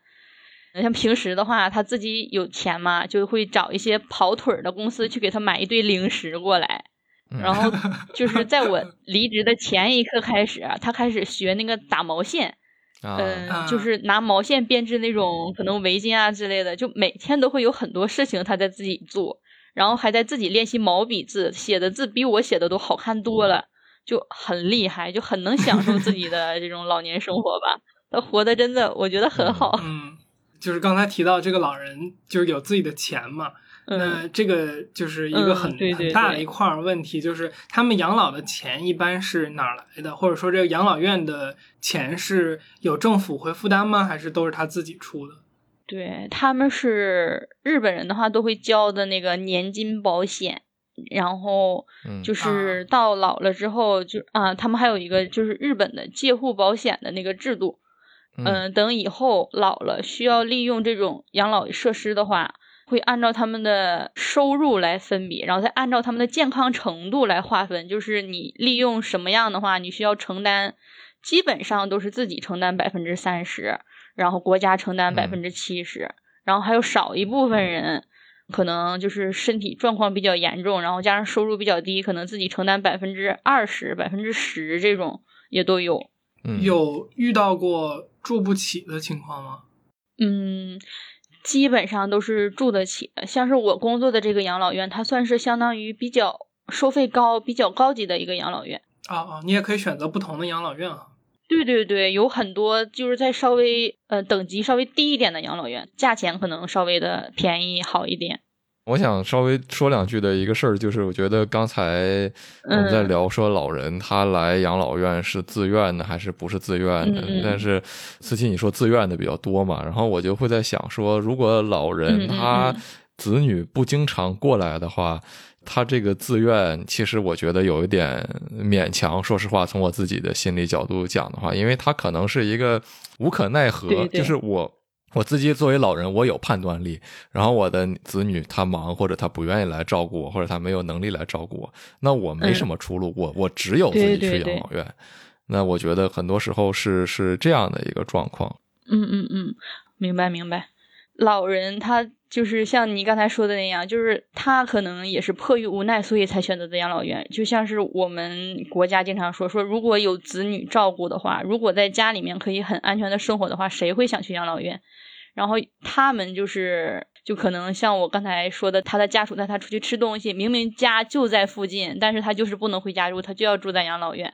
像平时的话，他自己有钱嘛，就会找一些跑腿的公司去给他买一堆零食过来。然后 就是在我离职的前一刻开始，他开始学那个打毛线，嗯，就是拿毛线编织那种可能围巾啊之类的。就每天都会有很多事情他在自己做。然后还在自己练习毛笔字，写的字比我写的都好看多了，就很厉害，就很能享受自己的这种老年生活吧。他活的真的，我觉得很好。嗯，就是刚才提到这个老人，就是有自己的钱嘛。那这个就是一个很很大的一块问题，就是他们养老的钱一般是哪来的？或者说这个养老院的钱是有政府会负担吗？还是都是他自己出的？对，他们是日本人的话，都会交的那个年金保险，然后就是到老了之后就啊，他们还有一个就是日本的介护保险的那个制度，嗯，等以后老了需要利用这种养老设施的话。会按照他们的收入来分别，然后再按照他们的健康程度来划分。就是你利用什么样的话，你需要承担，基本上都是自己承担百分之三十，然后国家承担百分之七十，然后还有少一部分人，可能就是身体状况比较严重，然后加上收入比较低，可能自己承担百分之二十、百分之十这种也都有。有遇到过住不起的情况吗？嗯。基本上都是住得起的，像是我工作的这个养老院，它算是相当于比较收费高、比较高级的一个养老院。啊啊，你也可以选择不同的养老院啊。对对对，有很多就是在稍微呃等级稍微低一点的养老院，价钱可能稍微的便宜好一点。我想稍微说两句的一个事儿，就是我觉得刚才我们在聊说老人他来养老院是自愿的还是不是自愿的，但是思琪你说自愿的比较多嘛，然后我就会在想说，如果老人他子女不经常过来的话，他这个自愿其实我觉得有一点勉强。说实话，从我自己的心理角度讲的话，因为他可能是一个无可奈何，就是我。我自己作为老人，我有判断力。然后我的子女他忙，或者他不愿意来照顾我，或者他没有能力来照顾我，那我没什么出路，我我只有自己去养老院。那我觉得很多时候是是这样的一个状况。嗯嗯嗯，明白明白。老人他就是像你刚才说的那样，就是他可能也是迫于无奈，所以才选择的养老院。就像是我们国家经常说说，如果有子女照顾的话，如果在家里面可以很安全的生活的话，谁会想去养老院？然后他们就是，就可能像我刚才说的，他的家属带他出去吃东西，明明家就在附近，但是他就是不能回家住，他就要住在养老院。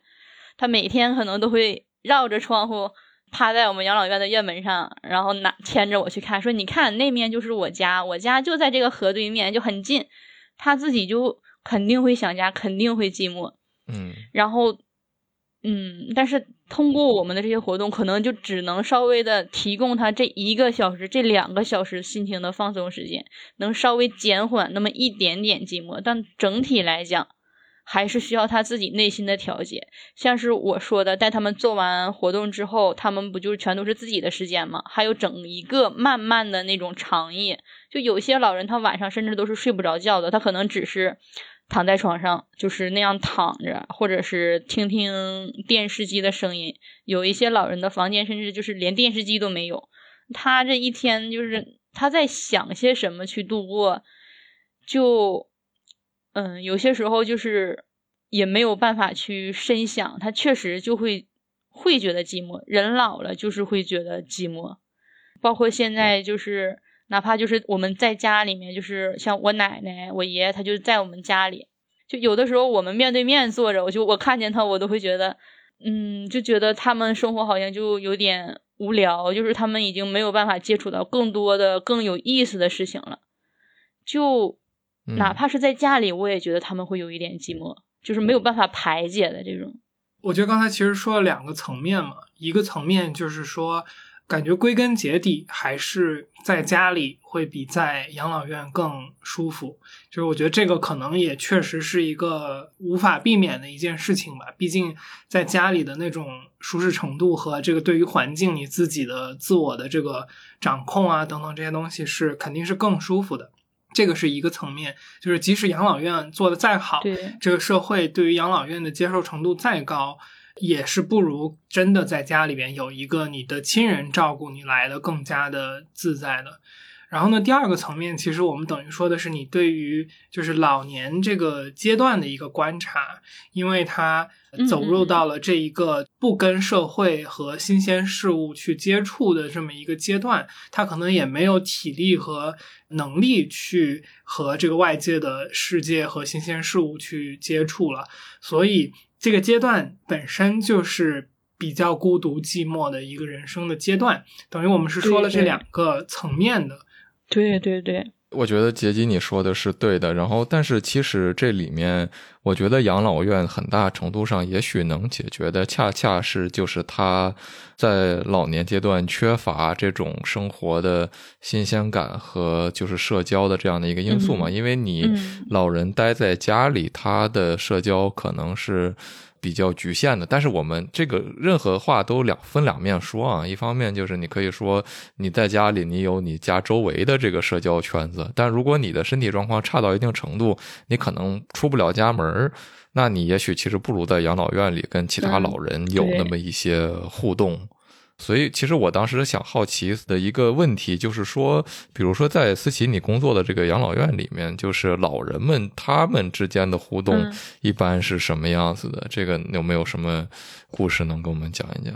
他每天可能都会绕着窗户，趴在我们养老院的院门上，然后拿牵着我去看，说：“你看那面就是我家，我家就在这个河对面，就很近。”他自己就肯定会想家，肯定会寂寞。嗯，然后。嗯，但是通过我们的这些活动，可能就只能稍微的提供他这一个小时、这两个小时心情的放松时间，能稍微减缓那么一点点寂寞。但整体来讲，还是需要他自己内心的调节。像是我说的，带他们做完活动之后，他们不就全都是自己的时间吗？还有整一个慢慢的那种长夜，就有些老人他晚上甚至都是睡不着觉的，他可能只是。躺在床上就是那样躺着，或者是听听电视机的声音。有一些老人的房间甚至就是连电视机都没有。他这一天就是他在想些什么去度过，就嗯，有些时候就是也没有办法去深想。他确实就会会觉得寂寞，人老了就是会觉得寂寞。包括现在就是。哪怕就是我们在家里面，就是像我奶奶、我爷爷，他就在我们家里。就有的时候我们面对面坐着，我就我看见他，我都会觉得，嗯，就觉得他们生活好像就有点无聊，就是他们已经没有办法接触到更多的更有意思的事情了。就哪怕是在家里，我也觉得他们会有一点寂寞，就是没有办法排解的这种。我觉得刚才其实说了两个层面嘛，一个层面就是说。感觉归根结底还是在家里会比在养老院更舒服，就是我觉得这个可能也确实是一个无法避免的一件事情吧。毕竟在家里的那种舒适程度和这个对于环境你自己的自我的这个掌控啊等等这些东西是肯定是更舒服的。这个是一个层面，就是即使养老院做的再好，这个社会对于养老院的接受程度再高。也是不如真的在家里边有一个你的亲人照顾你来的更加的自在的。然后呢，第二个层面，其实我们等于说的是你对于就是老年这个阶段的一个观察，因为他走入到了这一个不跟社会和新鲜事物去接触的这么一个阶段，他可能也没有体力和能力去和这个外界的世界和新鲜事物去接触了，所以这个阶段本身就是比较孤独寂寞的一个人生的阶段，等于我们是说了这两个层面的。对对对，我觉得杰基你说的是对的。然后，但是其实这里面，我觉得养老院很大程度上也许能解决的，恰恰是就是他在老年阶段缺乏这种生活的新鲜感和就是社交的这样的一个因素嘛。因为你老人待在家里，他的社交可能是。比较局限的，但是我们这个任何话都两分两面说啊。一方面就是你可以说你在家里，你有你家周围的这个社交圈子，但如果你的身体状况差到一定程度，你可能出不了家门那你也许其实不如在养老院里跟其他老人有那么一些互动。所以，其实我当时想好奇的一个问题就是说，比如说在思琪你工作的这个养老院里面，就是老人们他们之间的互动一般是什么样子的？这个有没有什么故事能跟我们讲一讲？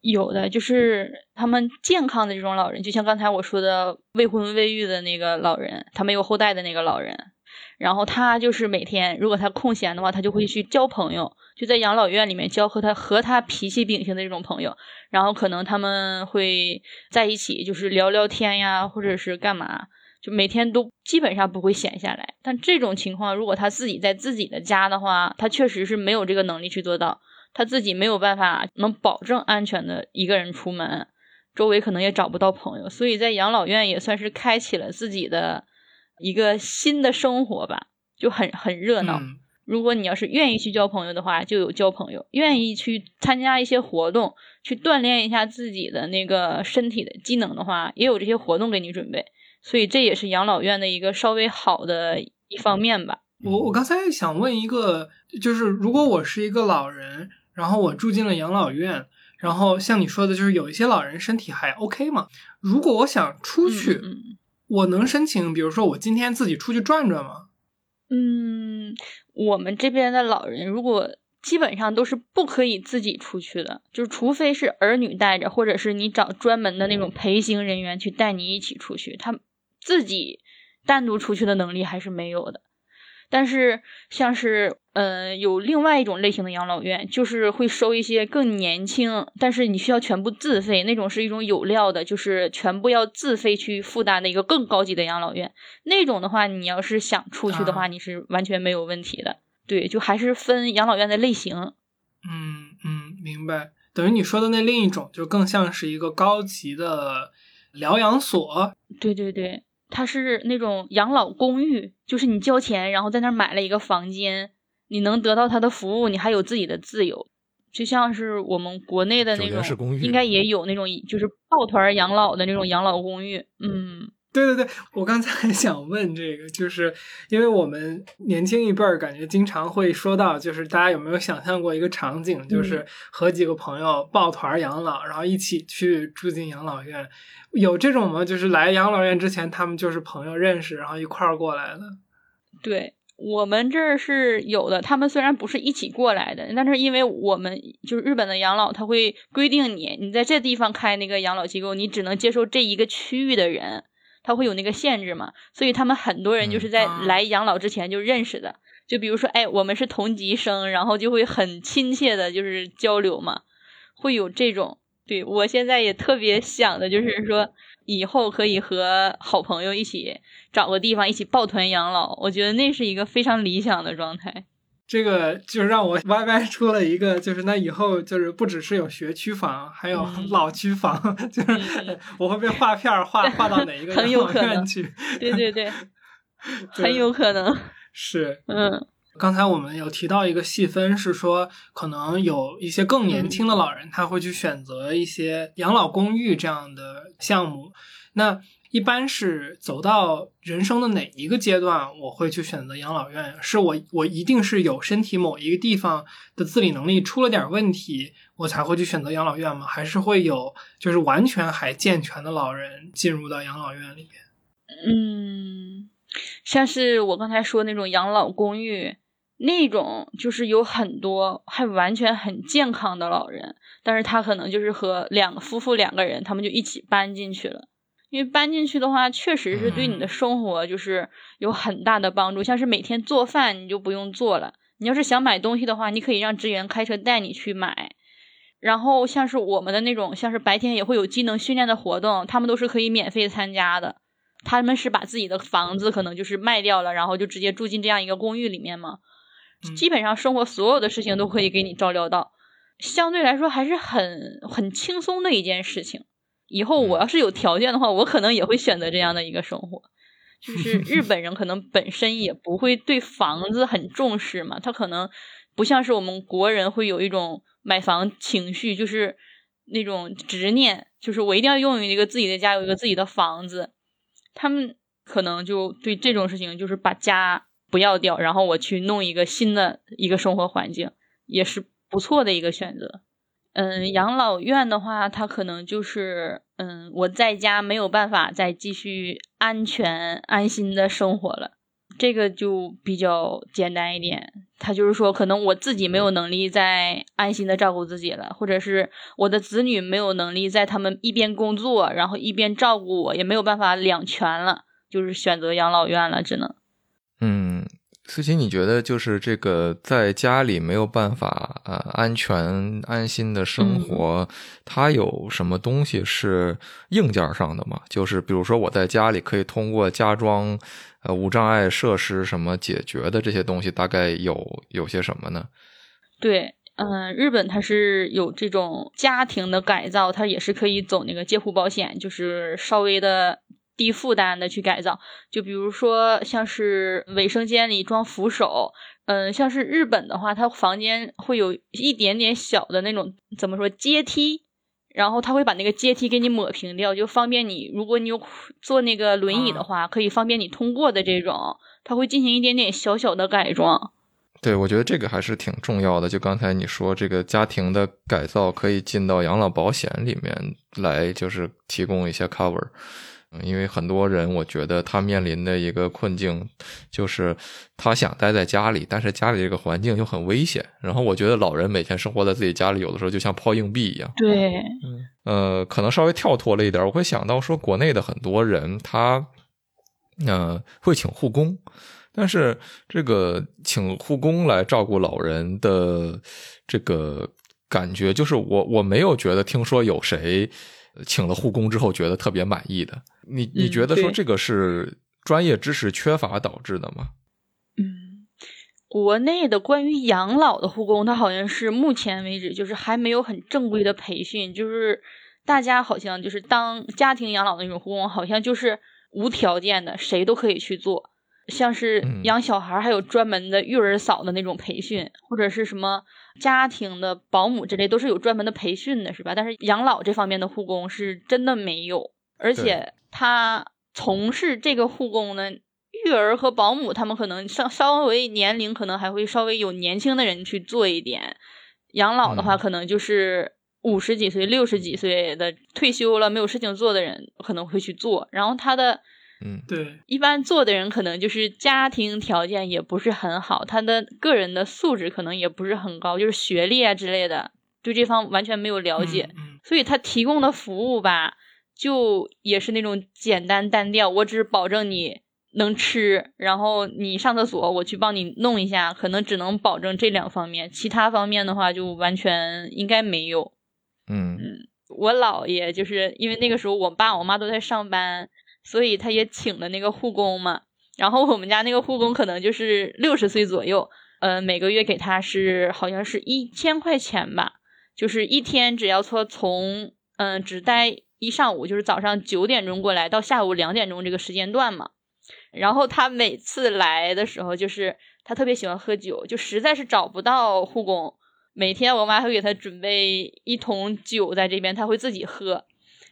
有的，就是他们健康的这种老人，就像刚才我说的未婚未育的那个老人，他没有后代的那个老人。然后他就是每天，如果他空闲的话，他就会去交朋友，就在养老院里面交和他和他脾气秉性的这种朋友。然后可能他们会在一起，就是聊聊天呀，或者是干嘛，就每天都基本上不会闲下来。但这种情况，如果他自己在自己的家的话，他确实是没有这个能力去做到，他自己没有办法能保证安全的一个人出门，周围可能也找不到朋友，所以在养老院也算是开启了自己的。一个新的生活吧，就很很热闹。如果你要是愿意去交朋友的话，就有交朋友；愿意去参加一些活动，去锻炼一下自己的那个身体的机能的话，也有这些活动给你准备。所以这也是养老院的一个稍微好的一方面吧。我我刚才想问一个，就是如果我是一个老人，然后我住进了养老院，然后像你说的，就是有一些老人身体还 OK 嘛？如果我想出去。我能申请，比如说我今天自己出去转转吗？嗯，我们这边的老人如果基本上都是不可以自己出去的，就是除非是儿女带着，或者是你找专门的那种陪行人员去带你一起出去，他自己单独出去的能力还是没有的。但是，像是，呃，有另外一种类型的养老院，就是会收一些更年轻，但是你需要全部自费那种，是一种有料的，就是全部要自费去负担的一个更高级的养老院。那种的话，你要是想出去的话，你是完全没有问题的。对，就还是分养老院的类型。嗯嗯，明白。等于你说的那另一种，就更像是一个高级的疗养所。对对对。它是那种养老公寓，就是你交钱，然后在那儿买了一个房间，你能得到它的服务，你还有自己的自由，就像是我们国内的那种，应该也有那种就是抱团养老的那种养老公寓，嗯。对对对，我刚才想问这个，就是因为我们年轻一辈儿，感觉经常会说到，就是大家有没有想象过一个场景，就是和几个朋友抱团养老，然后一起去住进养老院，有这种吗？就是来养老院之前，他们就是朋友认识，然后一块儿过来的。对我们这儿是有的，他们虽然不是一起过来的，但是因为我们就是日本的养老，他会规定你，你在这地方开那个养老机构，你只能接受这一个区域的人。他会有那个限制嘛，所以他们很多人就是在来养老之前就认识的，就比如说，哎，我们是同级生，然后就会很亲切的，就是交流嘛，会有这种。对我现在也特别想的就是说，以后可以和好朋友一起找个地方一起抱团养老，我觉得那是一个非常理想的状态。这个就让我 Y Y 出了一个，就是那以后就是不只是有学区房，还有 老区房，就是我会被划片儿划划到哪一个 养老院去？对对对，很有可能是。嗯，刚才我们有提到一个细分，是说可能有一些更年轻的老人，他会去选择一些养老公寓这样的项目。那一般是走到人生的哪一个阶段，我会去选择养老院？是我我一定是有身体某一个地方的自理能力出了点问题，我才会去选择养老院吗？还是会有就是完全还健全的老人进入到养老院里边？嗯，像是我刚才说那种养老公寓，那种就是有很多还完全很健康的老人，但是他可能就是和两个夫妇两个人，他们就一起搬进去了。因为搬进去的话，确实是对你的生活就是有很大的帮助。像是每天做饭，你就不用做了。你要是想买东西的话，你可以让职员开车带你去买。然后像是我们的那种，像是白天也会有技能训练的活动，他们都是可以免费参加的。他们是把自己的房子可能就是卖掉了，然后就直接住进这样一个公寓里面嘛。基本上生活所有的事情都可以给你照料到，相对来说还是很很轻松的一件事情。以后我要是有条件的话，我可能也会选择这样的一个生活。就 是日本人可能本身也不会对房子很重视嘛，他可能不像是我们国人会有一种买房情绪，就是那种执念，就是我一定要拥有一个自己的家，有一个自己的房子。他们可能就对这种事情，就是把家不要掉，然后我去弄一个新的一个生活环境，也是不错的一个选择。嗯，养老院的话，它可能就是，嗯，我在家没有办法再继续安全安心的生活了，这个就比较简单一点。他就是说，可能我自己没有能力再安心的照顾自己了，或者是我的子女没有能力在他们一边工作，然后一边照顾我，也没有办法两全了，就是选择养老院了，只能。嗯。思琪，你觉得就是这个在家里没有办法呃安全安心的生活，它有什么东西是硬件上的吗？就是比如说我在家里可以通过加装呃无障碍设施什么解决的这些东西，大概有有些什么呢？对，嗯，日本它是有这种家庭的改造，它也是可以走那个介护保险，就是稍微的。低负担的去改造，就比如说像是卫生间里装扶手，嗯，像是日本的话，它房间会有一点点小的那种怎么说阶梯，然后他会把那个阶梯给你抹平掉，就方便你，如果你有坐那个轮椅的话，可以方便你通过的这种，它会进行一点点小小的改装。对，我觉得这个还是挺重要的。就刚才你说这个家庭的改造可以进到养老保险里面来，就是提供一些 cover。因为很多人，我觉得他面临的一个困境就是他想待在家里，但是家里这个环境又很危险。然后我觉得老人每天生活在自己家里，有的时候就像抛硬币一样。对，嗯，呃，可能稍微跳脱了一点，我会想到说，国内的很多人他，呃，会请护工，但是这个请护工来照顾老人的这个感觉，就是我我没有觉得听说有谁。请了护工之后，觉得特别满意的。你你觉得说这个是专业知识缺乏导致的吗？嗯，国内的关于养老的护工，他好像是目前为止就是还没有很正规的培训，就是大家好像就是当家庭养老的那种护工，好像就是无条件的，谁都可以去做。像是养小孩，还有专门的育儿嫂的那种培训，或者是什么。家庭的保姆之类都是有专门的培训的，是吧？但是养老这方面的护工是真的没有，而且他从事这个护工呢，育儿和保姆他们可能稍稍微年龄可能还会稍微有年轻的人去做一点，养老的话可能就是五十几岁、六十几岁的退休了没有事情做的人可能会去做，然后他的。嗯，对，一般做的人可能就是家庭条件也不是很好，他的个人的素质可能也不是很高，就是学历啊之类的，对这方完全没有了解，嗯所以他提供的服务吧，就也是那种简单单调。我只保证你能吃，然后你上厕所我去帮你弄一下，可能只能保证这两方面，其他方面的话就完全应该没有。嗯嗯，我姥爷就是因为那个时候我爸我妈都在上班。所以他也请了那个护工嘛，然后我们家那个护工可能就是六十岁左右，呃，每个月给他是好像是一千块钱吧，就是一天只要说从嗯只待一上午，就是早上九点钟过来到下午两点钟这个时间段嘛，然后他每次来的时候，就是他特别喜欢喝酒，就实在是找不到护工，每天我妈会给他准备一桶酒在这边，他会自己喝。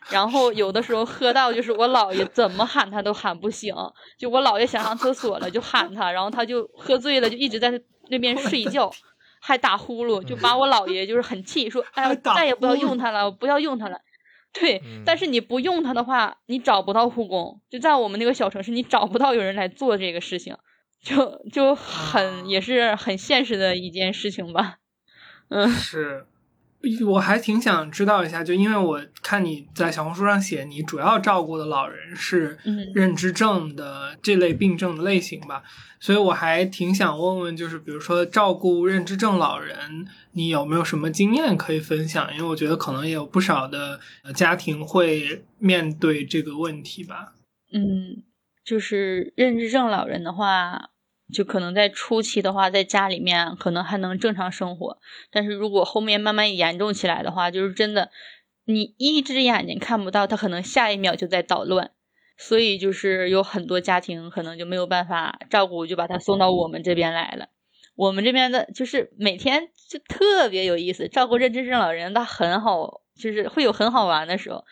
然后有的时候喝到就是我姥爷怎么喊他都喊不醒，就我姥爷想上厕所了就喊他，然后他就喝醉了就一直在那边睡觉，还打呼噜，就把我姥爷就是很气，说哎呀再也不要用他了，不要用他了。对，但是你不用他的话，你找不到护工。就在我们那个小城市，你找不到有人来做这个事情，就就很也是很现实的一件事情吧。嗯，是。我还挺想知道一下，就因为我看你在小红书上写，你主要照顾的老人是认知症的这类病症的类型吧，所以我还挺想问问，就是比如说照顾认知症老人，你有没有什么经验可以分享？因为我觉得可能也有不少的家庭会面对这个问题吧。嗯，就是认知症老人的话。就可能在初期的话，在家里面可能还能正常生活，但是如果后面慢慢严重起来的话，就是真的，你一只眼睛看不到，他可能下一秒就在捣乱，所以就是有很多家庭可能就没有办法照顾，就把他送到我们这边来了。我们这边的就是每天就特别有意思，照顾认知症老人，他很好，就是会有很好玩的时候，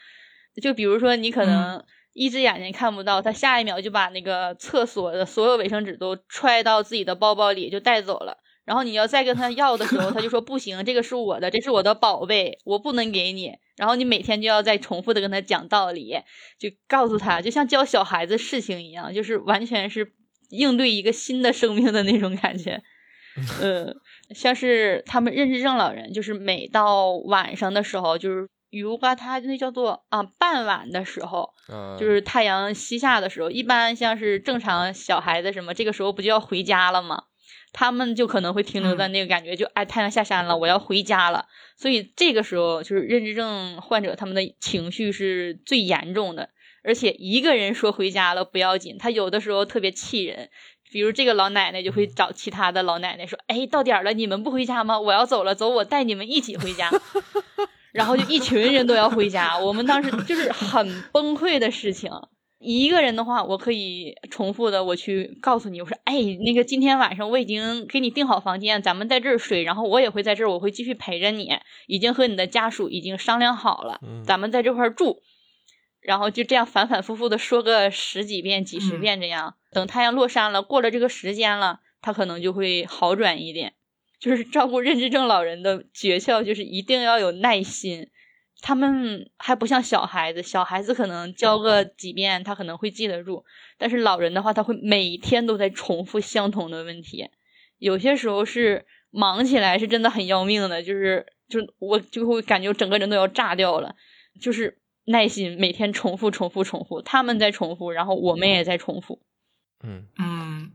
就比如说你可能。一只眼睛看不到，他下一秒就把那个厕所的所有卫生纸都揣到自己的包包里就带走了。然后你要再跟他 要的时候，他就说不行，这个是我的，这是我的宝贝，我不能给你。然后你每天就要再重复的跟他讲道理，就告诉他，就像教小孩子事情一样，就是完全是应对一个新的生命的那种感觉。嗯，像是他们认识症老人，就是每到晚上的时候，就是。如果他那叫做啊傍晚的时候，就是太阳西下的时候，一般像是正常小孩子什么，这个时候不就要回家了吗？他们就可能会停留在那个感觉，就哎太阳下山了，我要回家了。所以这个时候就是认知症患者他们的情绪是最严重的，而且一个人说回家了不要紧，他有的时候特别气人，比如这个老奶奶就会找其他的老奶奶说，哎到点了你们不回家吗？我要走了，走我带你们一起回家。然后就一群人都要回家，我们当时就是很崩溃的事情。一个人的话，我可以重复的我去告诉你，我说，哎，那个今天晚上我已经给你订好房间，咱们在这儿睡，然后我也会在这儿，我会继续陪着你，已经和你的家属已经商量好了，咱们在这块住。然后就这样反反复复的说个十几遍、几十遍这样，等太阳落山了，过了这个时间了，他可能就会好转一点。就是照顾认知症老人的诀窍，就是一定要有耐心。他们还不像小孩子，小孩子可能教个几遍，他可能会记得住。但是老人的话，他会每天都在重复相同的问题。有些时候是忙起来是真的很要命的，就是就我就会感觉整个人都要炸掉了。就是耐心，每天重复、重复、重复，他们在重复，然后我们也在重复。嗯嗯。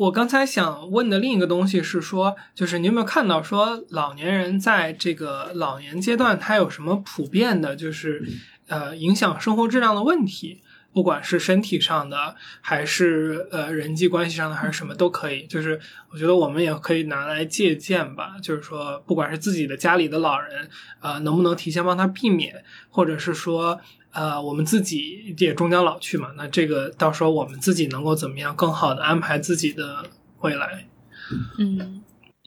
我刚才想问的另一个东西是说，就是你有没有看到说老年人在这个老年阶段，他有什么普遍的，就是呃影响生活质量的问题，不管是身体上的，还是呃人际关系上的，还是什么都可以。就是我觉得我们也可以拿来借鉴吧。就是说，不管是自己的家里的老人，呃，能不能提前帮他避免，或者是说。呃，我们自己也终将老去嘛，那这个到时候我们自己能够怎么样更好的安排自己的未来？嗯，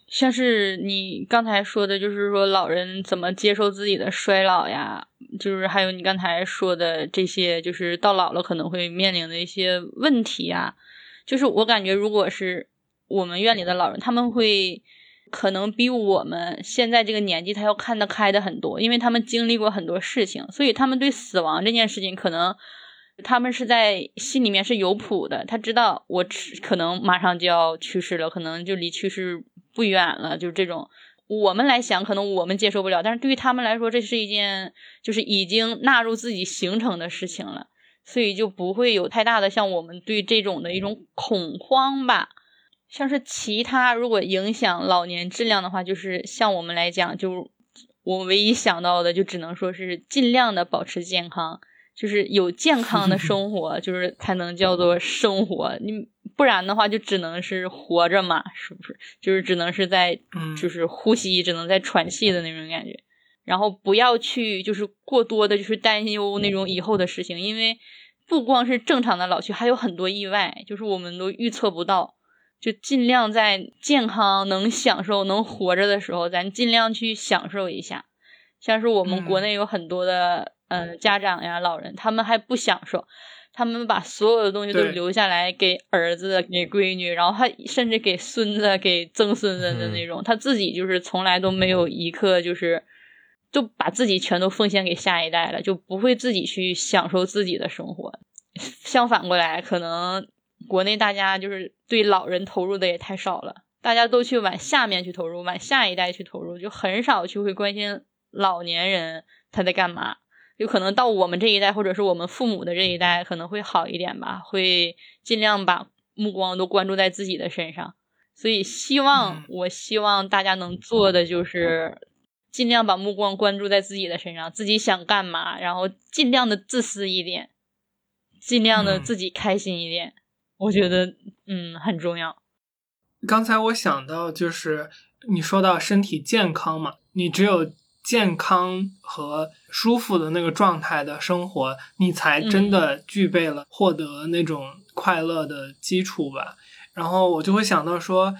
像是你刚才说的，就是说老人怎么接受自己的衰老呀？就是还有你刚才说的这些，就是到老了可能会面临的一些问题啊。就是我感觉，如果是我们院里的老人，他们会。可能比我们现在这个年纪，他要看得开的很多，因为他们经历过很多事情，所以他们对死亡这件事情，可能他们是在心里面是有谱的。他知道我可能马上就要去世了，可能就离去世不远了，就是这种。我们来想，可能我们接受不了，但是对于他们来说，这是一件就是已经纳入自己行程的事情了，所以就不会有太大的像我们对这种的一种恐慌吧。像是其他如果影响老年质量的话，就是像我们来讲，就我唯一想到的，就只能说是尽量的保持健康，就是有健康的生活，就是才能叫做生活。你不然的话，就只能是活着嘛，是不是？就是只能是在，就是呼吸，只能在喘气的那种感觉。然后不要去，就是过多的，就是担忧那种以后的事情，因为不光是正常的老去，还有很多意外，就是我们都预测不到。就尽量在健康、能享受、能活着的时候，咱尽量去享受一下。像是我们国内有很多的嗯家长呀、老人，他们还不享受，他们把所有的东西都留下来给儿子、给闺女，然后他甚至给孙子、给曾孙子的那种，他自己就是从来都没有一刻就是就把自己全都奉献给下一代了，就不会自己去享受自己的生活。相反过来，可能国内大家就是对老人投入的也太少了，大家都去往下面去投入，往下一代去投入，就很少去会关心老年人他在干嘛。有可能到我们这一代，或者是我们父母的这一代，可能会好一点吧，会尽量把目光都关注在自己的身上。所以，希望我希望大家能做的就是。尽量把目光关注在自己的身上，自己想干嘛，然后尽量的自私一点，尽量的自己开心一点，我觉得嗯很重要。刚才我想到就是你说到身体健康嘛，你只有健康和舒服的那个状态的生活，你才真的具备了获得那种快乐的基础吧。然后我就会想到说。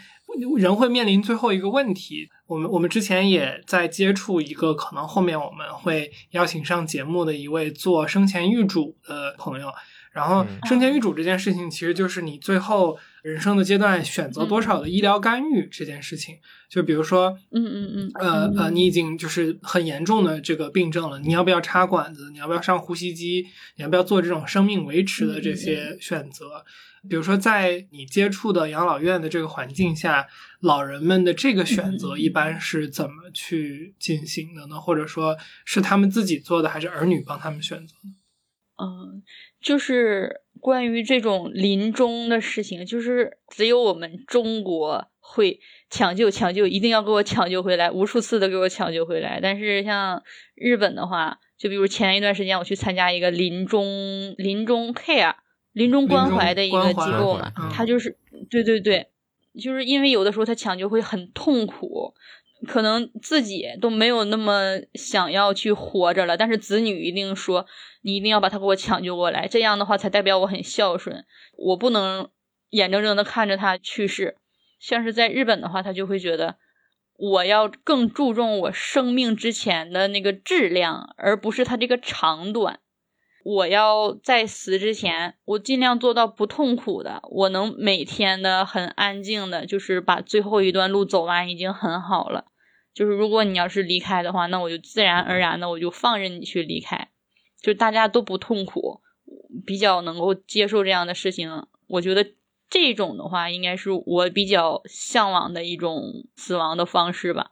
人会面临最后一个问题。我们我们之前也在接触一个可能后面我们会邀请上节目的一位做生前预嘱的朋友。然后生前预嘱这件事情，其实就是你最后人生的阶段选择多少的医疗干预这件事情。就比如说，嗯嗯嗯，呃呃，你已经就是很严重的这个病症了，你要不要插管子？你要不要上呼吸机？你要不要做这种生命维持的这些选择？比如说，在你接触的养老院的这个环境下，老人们的这个选择一般是怎么去进行的呢？或者说是他们自己做的，还是儿女帮他们选择呢？嗯，就是关于这种临终的事情，就是只有我们中国会抢救、抢救，一定要给我抢救回来，无数次的给我抢救回来。但是像日本的话，就比如前一段时间我去参加一个临终临终 care。临终关怀的一个机构嘛，他就是对对对，就是因为有的时候他抢救会很痛苦，可能自己都没有那么想要去活着了，但是子女一定说你一定要把他给我抢救过来，这样的话才代表我很孝顺，我不能眼睁睁的看着他去世。像是在日本的话，他就会觉得我要更注重我生命之前的那个质量，而不是他这个长短。我要在死之前，我尽量做到不痛苦的，我能每天的很安静的，就是把最后一段路走完，已经很好了。就是如果你要是离开的话，那我就自然而然的，我就放任你去离开，就大家都不痛苦，比较能够接受这样的事情。我觉得这种的话，应该是我比较向往的一种死亡的方式吧。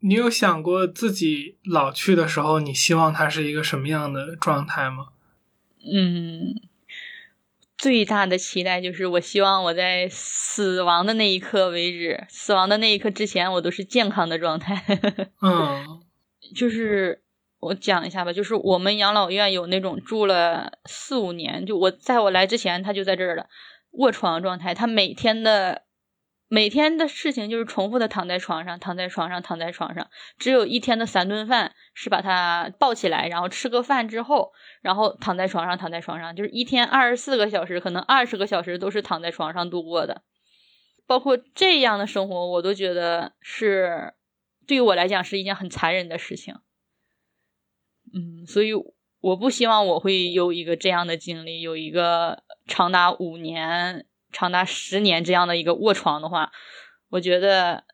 你有想过自己老去的时候，你希望它是一个什么样的状态吗？嗯，最大的期待就是我希望我在死亡的那一刻为止，死亡的那一刻之前，我都是健康的状态。嗯，就是我讲一下吧，就是我们养老院有那种住了四五年，就我在我来之前他就在这儿了，卧床状态，他每天的。每天的事情就是重复的躺在床上，躺在床上，躺在床上。只有一天的三顿饭是把他抱起来，然后吃个饭之后，然后躺在床上，躺在床上。就是一天二十四个小时，可能二十个小时都是躺在床上度过的。包括这样的生活，我都觉得是对于我来讲是一件很残忍的事情。嗯，所以我不希望我会有一个这样的经历，有一个长达五年。长达十年这样的一个卧床的话，我觉得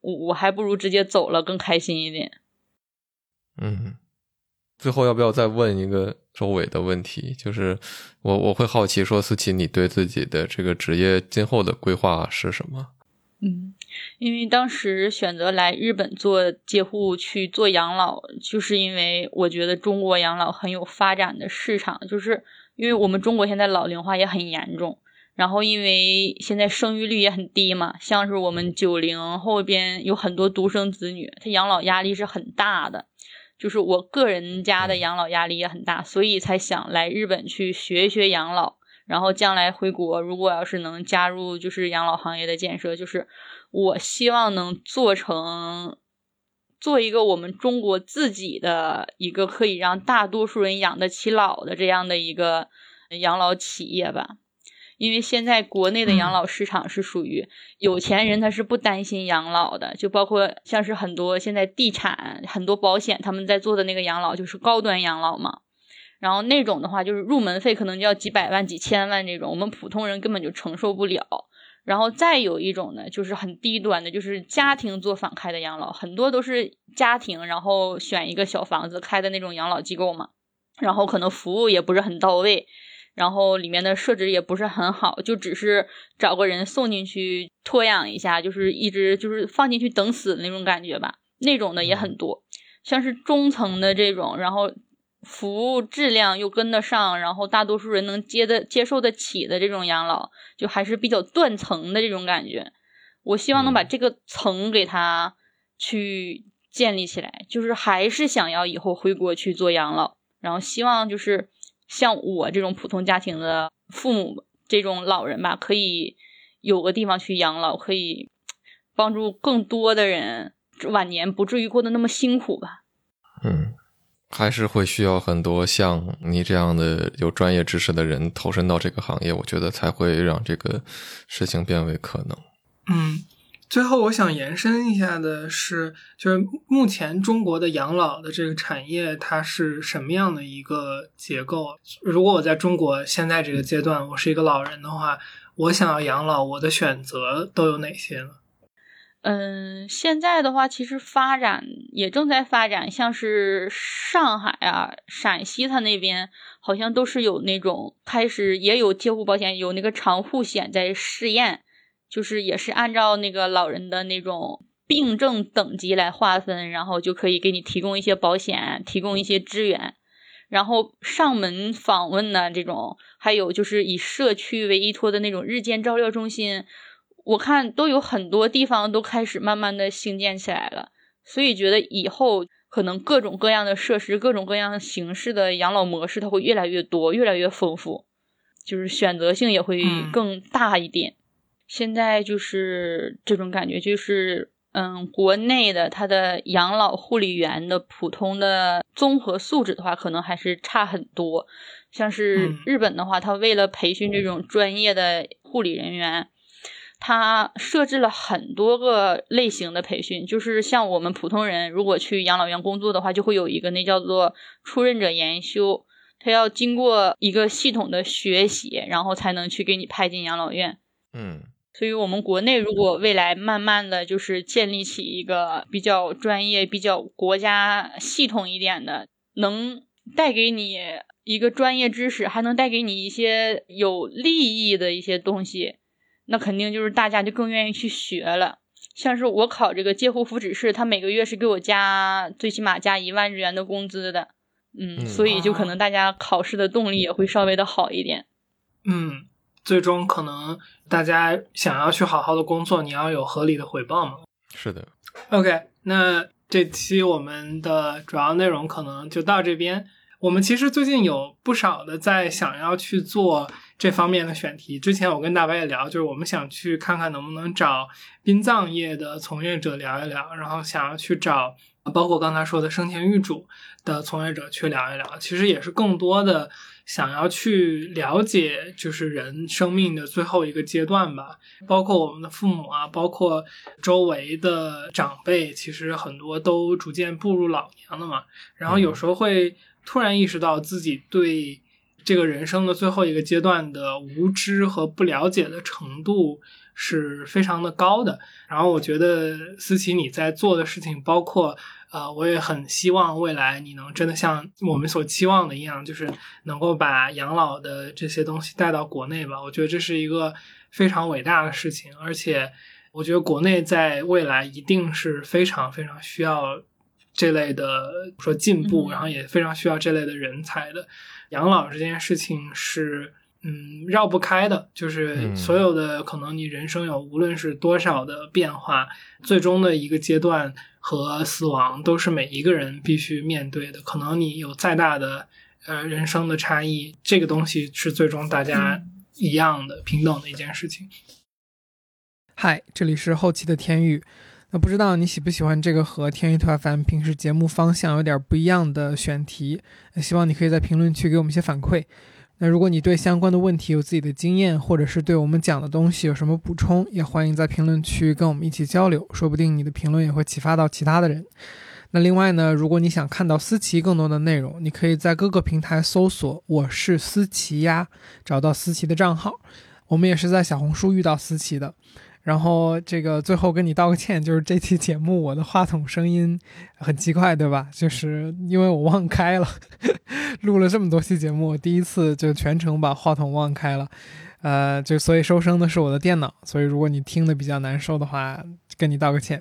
我我还不如直接走了更开心一点。嗯，最后要不要再问一个周伟的问题？就是我我会好奇说，思琪，你对自己的这个职业今后的规划是什么？嗯，因为当时选择来日本做介护去做养老，就是因为我觉得中国养老很有发展的市场，就是因为我们中国现在老龄化也很严重。然后，因为现在生育率也很低嘛，像是我们九零后边有很多独生子女，他养老压力是很大的。就是我个人家的养老压力也很大，所以才想来日本去学一学养老。然后将来回国，如果要是能加入就是养老行业的建设，就是我希望能做成做一个我们中国自己的一个可以让大多数人养得起老的这样的一个养老企业吧。因为现在国内的养老市场是属于有钱人，他是不担心养老的，就包括像是很多现在地产、很多保险他们在做的那个养老，就是高端养老嘛。然后那种的话，就是入门费可能就要几百万、几千万这种，我们普通人根本就承受不了。然后再有一种呢，就是很低端的，就是家庭做坊开的养老，很多都是家庭，然后选一个小房子开的那种养老机构嘛，然后可能服务也不是很到位，然后里面的设置也不是很好，就只是找个人送进去托养一下，就是一直就是放进去等死的那种感觉吧，那种的也很多，像是中层的这种，然后。服务质量又跟得上，然后大多数人能接的接受得起的这种养老，就还是比较断层的这种感觉。我希望能把这个层给它去建立起来，就是还是想要以后回国去做养老，然后希望就是像我这种普通家庭的父母这种老人吧，可以有个地方去养老，可以帮助更多的人晚年不至于过得那么辛苦吧。嗯。还是会需要很多像你这样的有专业知识的人投身到这个行业，我觉得才会让这个事情变为可能。嗯，最后我想延伸一下的是，就是目前中国的养老的这个产业它是什么样的一个结构？如果我在中国现在这个阶段，我是一个老人的话，我想要养老，我的选择都有哪些呢？嗯，现在的话，其实发展也正在发展，像是上海啊、陕西，它那边好像都是有那种开始也有贴户保险，有那个长户险在试验，就是也是按照那个老人的那种病症等级来划分，然后就可以给你提供一些保险，提供一些支援，然后上门访问呢这种，还有就是以社区为依托的那种日间照料中心。我看都有很多地方都开始慢慢的兴建起来了，所以觉得以后可能各种各样的设施、各种各样形式的养老模式，它会越来越多、越来越丰富，就是选择性也会更大一点。现在就是这种感觉，就是嗯，国内的他的养老护理员的普通的综合素质的话，可能还是差很多。像是日本的话，他为了培训这种专业的护理人员。他设置了很多个类型的培训，就是像我们普通人如果去养老院工作的话，就会有一个那叫做出任者研修，他要经过一个系统的学习，然后才能去给你派进养老院。嗯，所以我们国内如果未来慢慢的就是建立起一个比较专业、比较国家系统一点的，能带给你一个专业知识，还能带给你一些有利益的一些东西。那肯定就是大家就更愿意去学了，像是我考这个介护福祉士，他每个月是给我加最起码加一万日元的工资的，嗯，所以就可能大家考试的动力也会稍微的好一点。嗯，最终可能大家想要去好好的工作，你要有合理的回报嘛。是的。OK，那这期我们的主要内容可能就到这边。我们其实最近有不少的在想要去做。这方面的选题，之前我跟大白也聊，就是我们想去看看能不能找殡葬业的从业者聊一聊，然后想要去找包括刚才说的生前预嘱的从业者去聊一聊。其实也是更多的想要去了解，就是人生命的最后一个阶段吧。包括我们的父母啊，包括周围的长辈，其实很多都逐渐步入老年了嘛。然后有时候会突然意识到自己对。这个人生的最后一个阶段的无知和不了解的程度是非常的高的。然后我觉得思琪你在做的事情，包括呃，我也很希望未来你能真的像我们所期望的一样，就是能够把养老的这些东西带到国内吧。我觉得这是一个非常伟大的事情，而且我觉得国内在未来一定是非常非常需要这类的说进步，然后也非常需要这类的人才的。养老这件事情是，嗯，绕不开的。就是所有的可能，你人生有无论是多少的变化，最终的一个阶段和死亡都是每一个人必须面对的。可能你有再大的呃人生的差异，这个东西是最终大家一样的平等的一件事情。嗨，这里是后期的天宇。那不知道你喜不喜欢这个和天宇特 FM 平时节目方向有点不一样的选题？希望你可以在评论区给我们一些反馈。那如果你对相关的问题有自己的经验，或者是对我们讲的东西有什么补充，也欢迎在评论区跟我们一起交流，说不定你的评论也会启发到其他的人。那另外呢，如果你想看到思琪更多的内容，你可以在各个平台搜索“我是思琪呀”，找到思琪的账号。我们也是在小红书遇到思琪的。然后这个最后跟你道个歉，就是这期节目我的话筒声音很奇怪，对吧？就是因为我忘开了，录了这么多期节目，第一次就全程把话筒忘开了，呃，就所以收声的是我的电脑，所以如果你听的比较难受的话，跟你道个歉。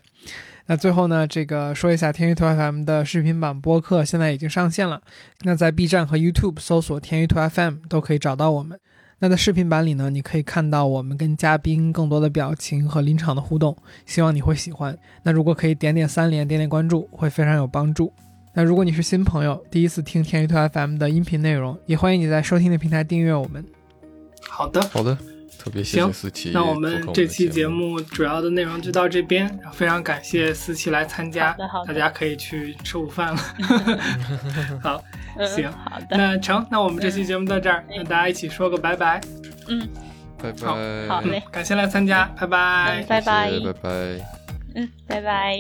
那最后呢，这个说一下天娱兔 FM 的视频版播客现在已经上线了，那在 B 站和 YouTube 搜索天娱兔 FM 都可以找到我们。那在视频版里呢，你可以看到我们跟嘉宾更多的表情和临场的互动，希望你会喜欢。那如果可以点点三连，点点关注，会非常有帮助。那如果你是新朋友，第一次听天娱兔 FM 的音频内容，也欢迎你在收听的平台订阅我们。好的，好的。特别谢谢思琪。那我们这期节目主要的内容就到这边，非常感谢思琪来参加。大家可以去吃午饭了。好，行，好的。那成，那我们这期节目到这儿，那大家一起说个拜拜。嗯，拜拜。好嘞，感谢来参加，拜拜，拜拜，拜拜。嗯，拜拜。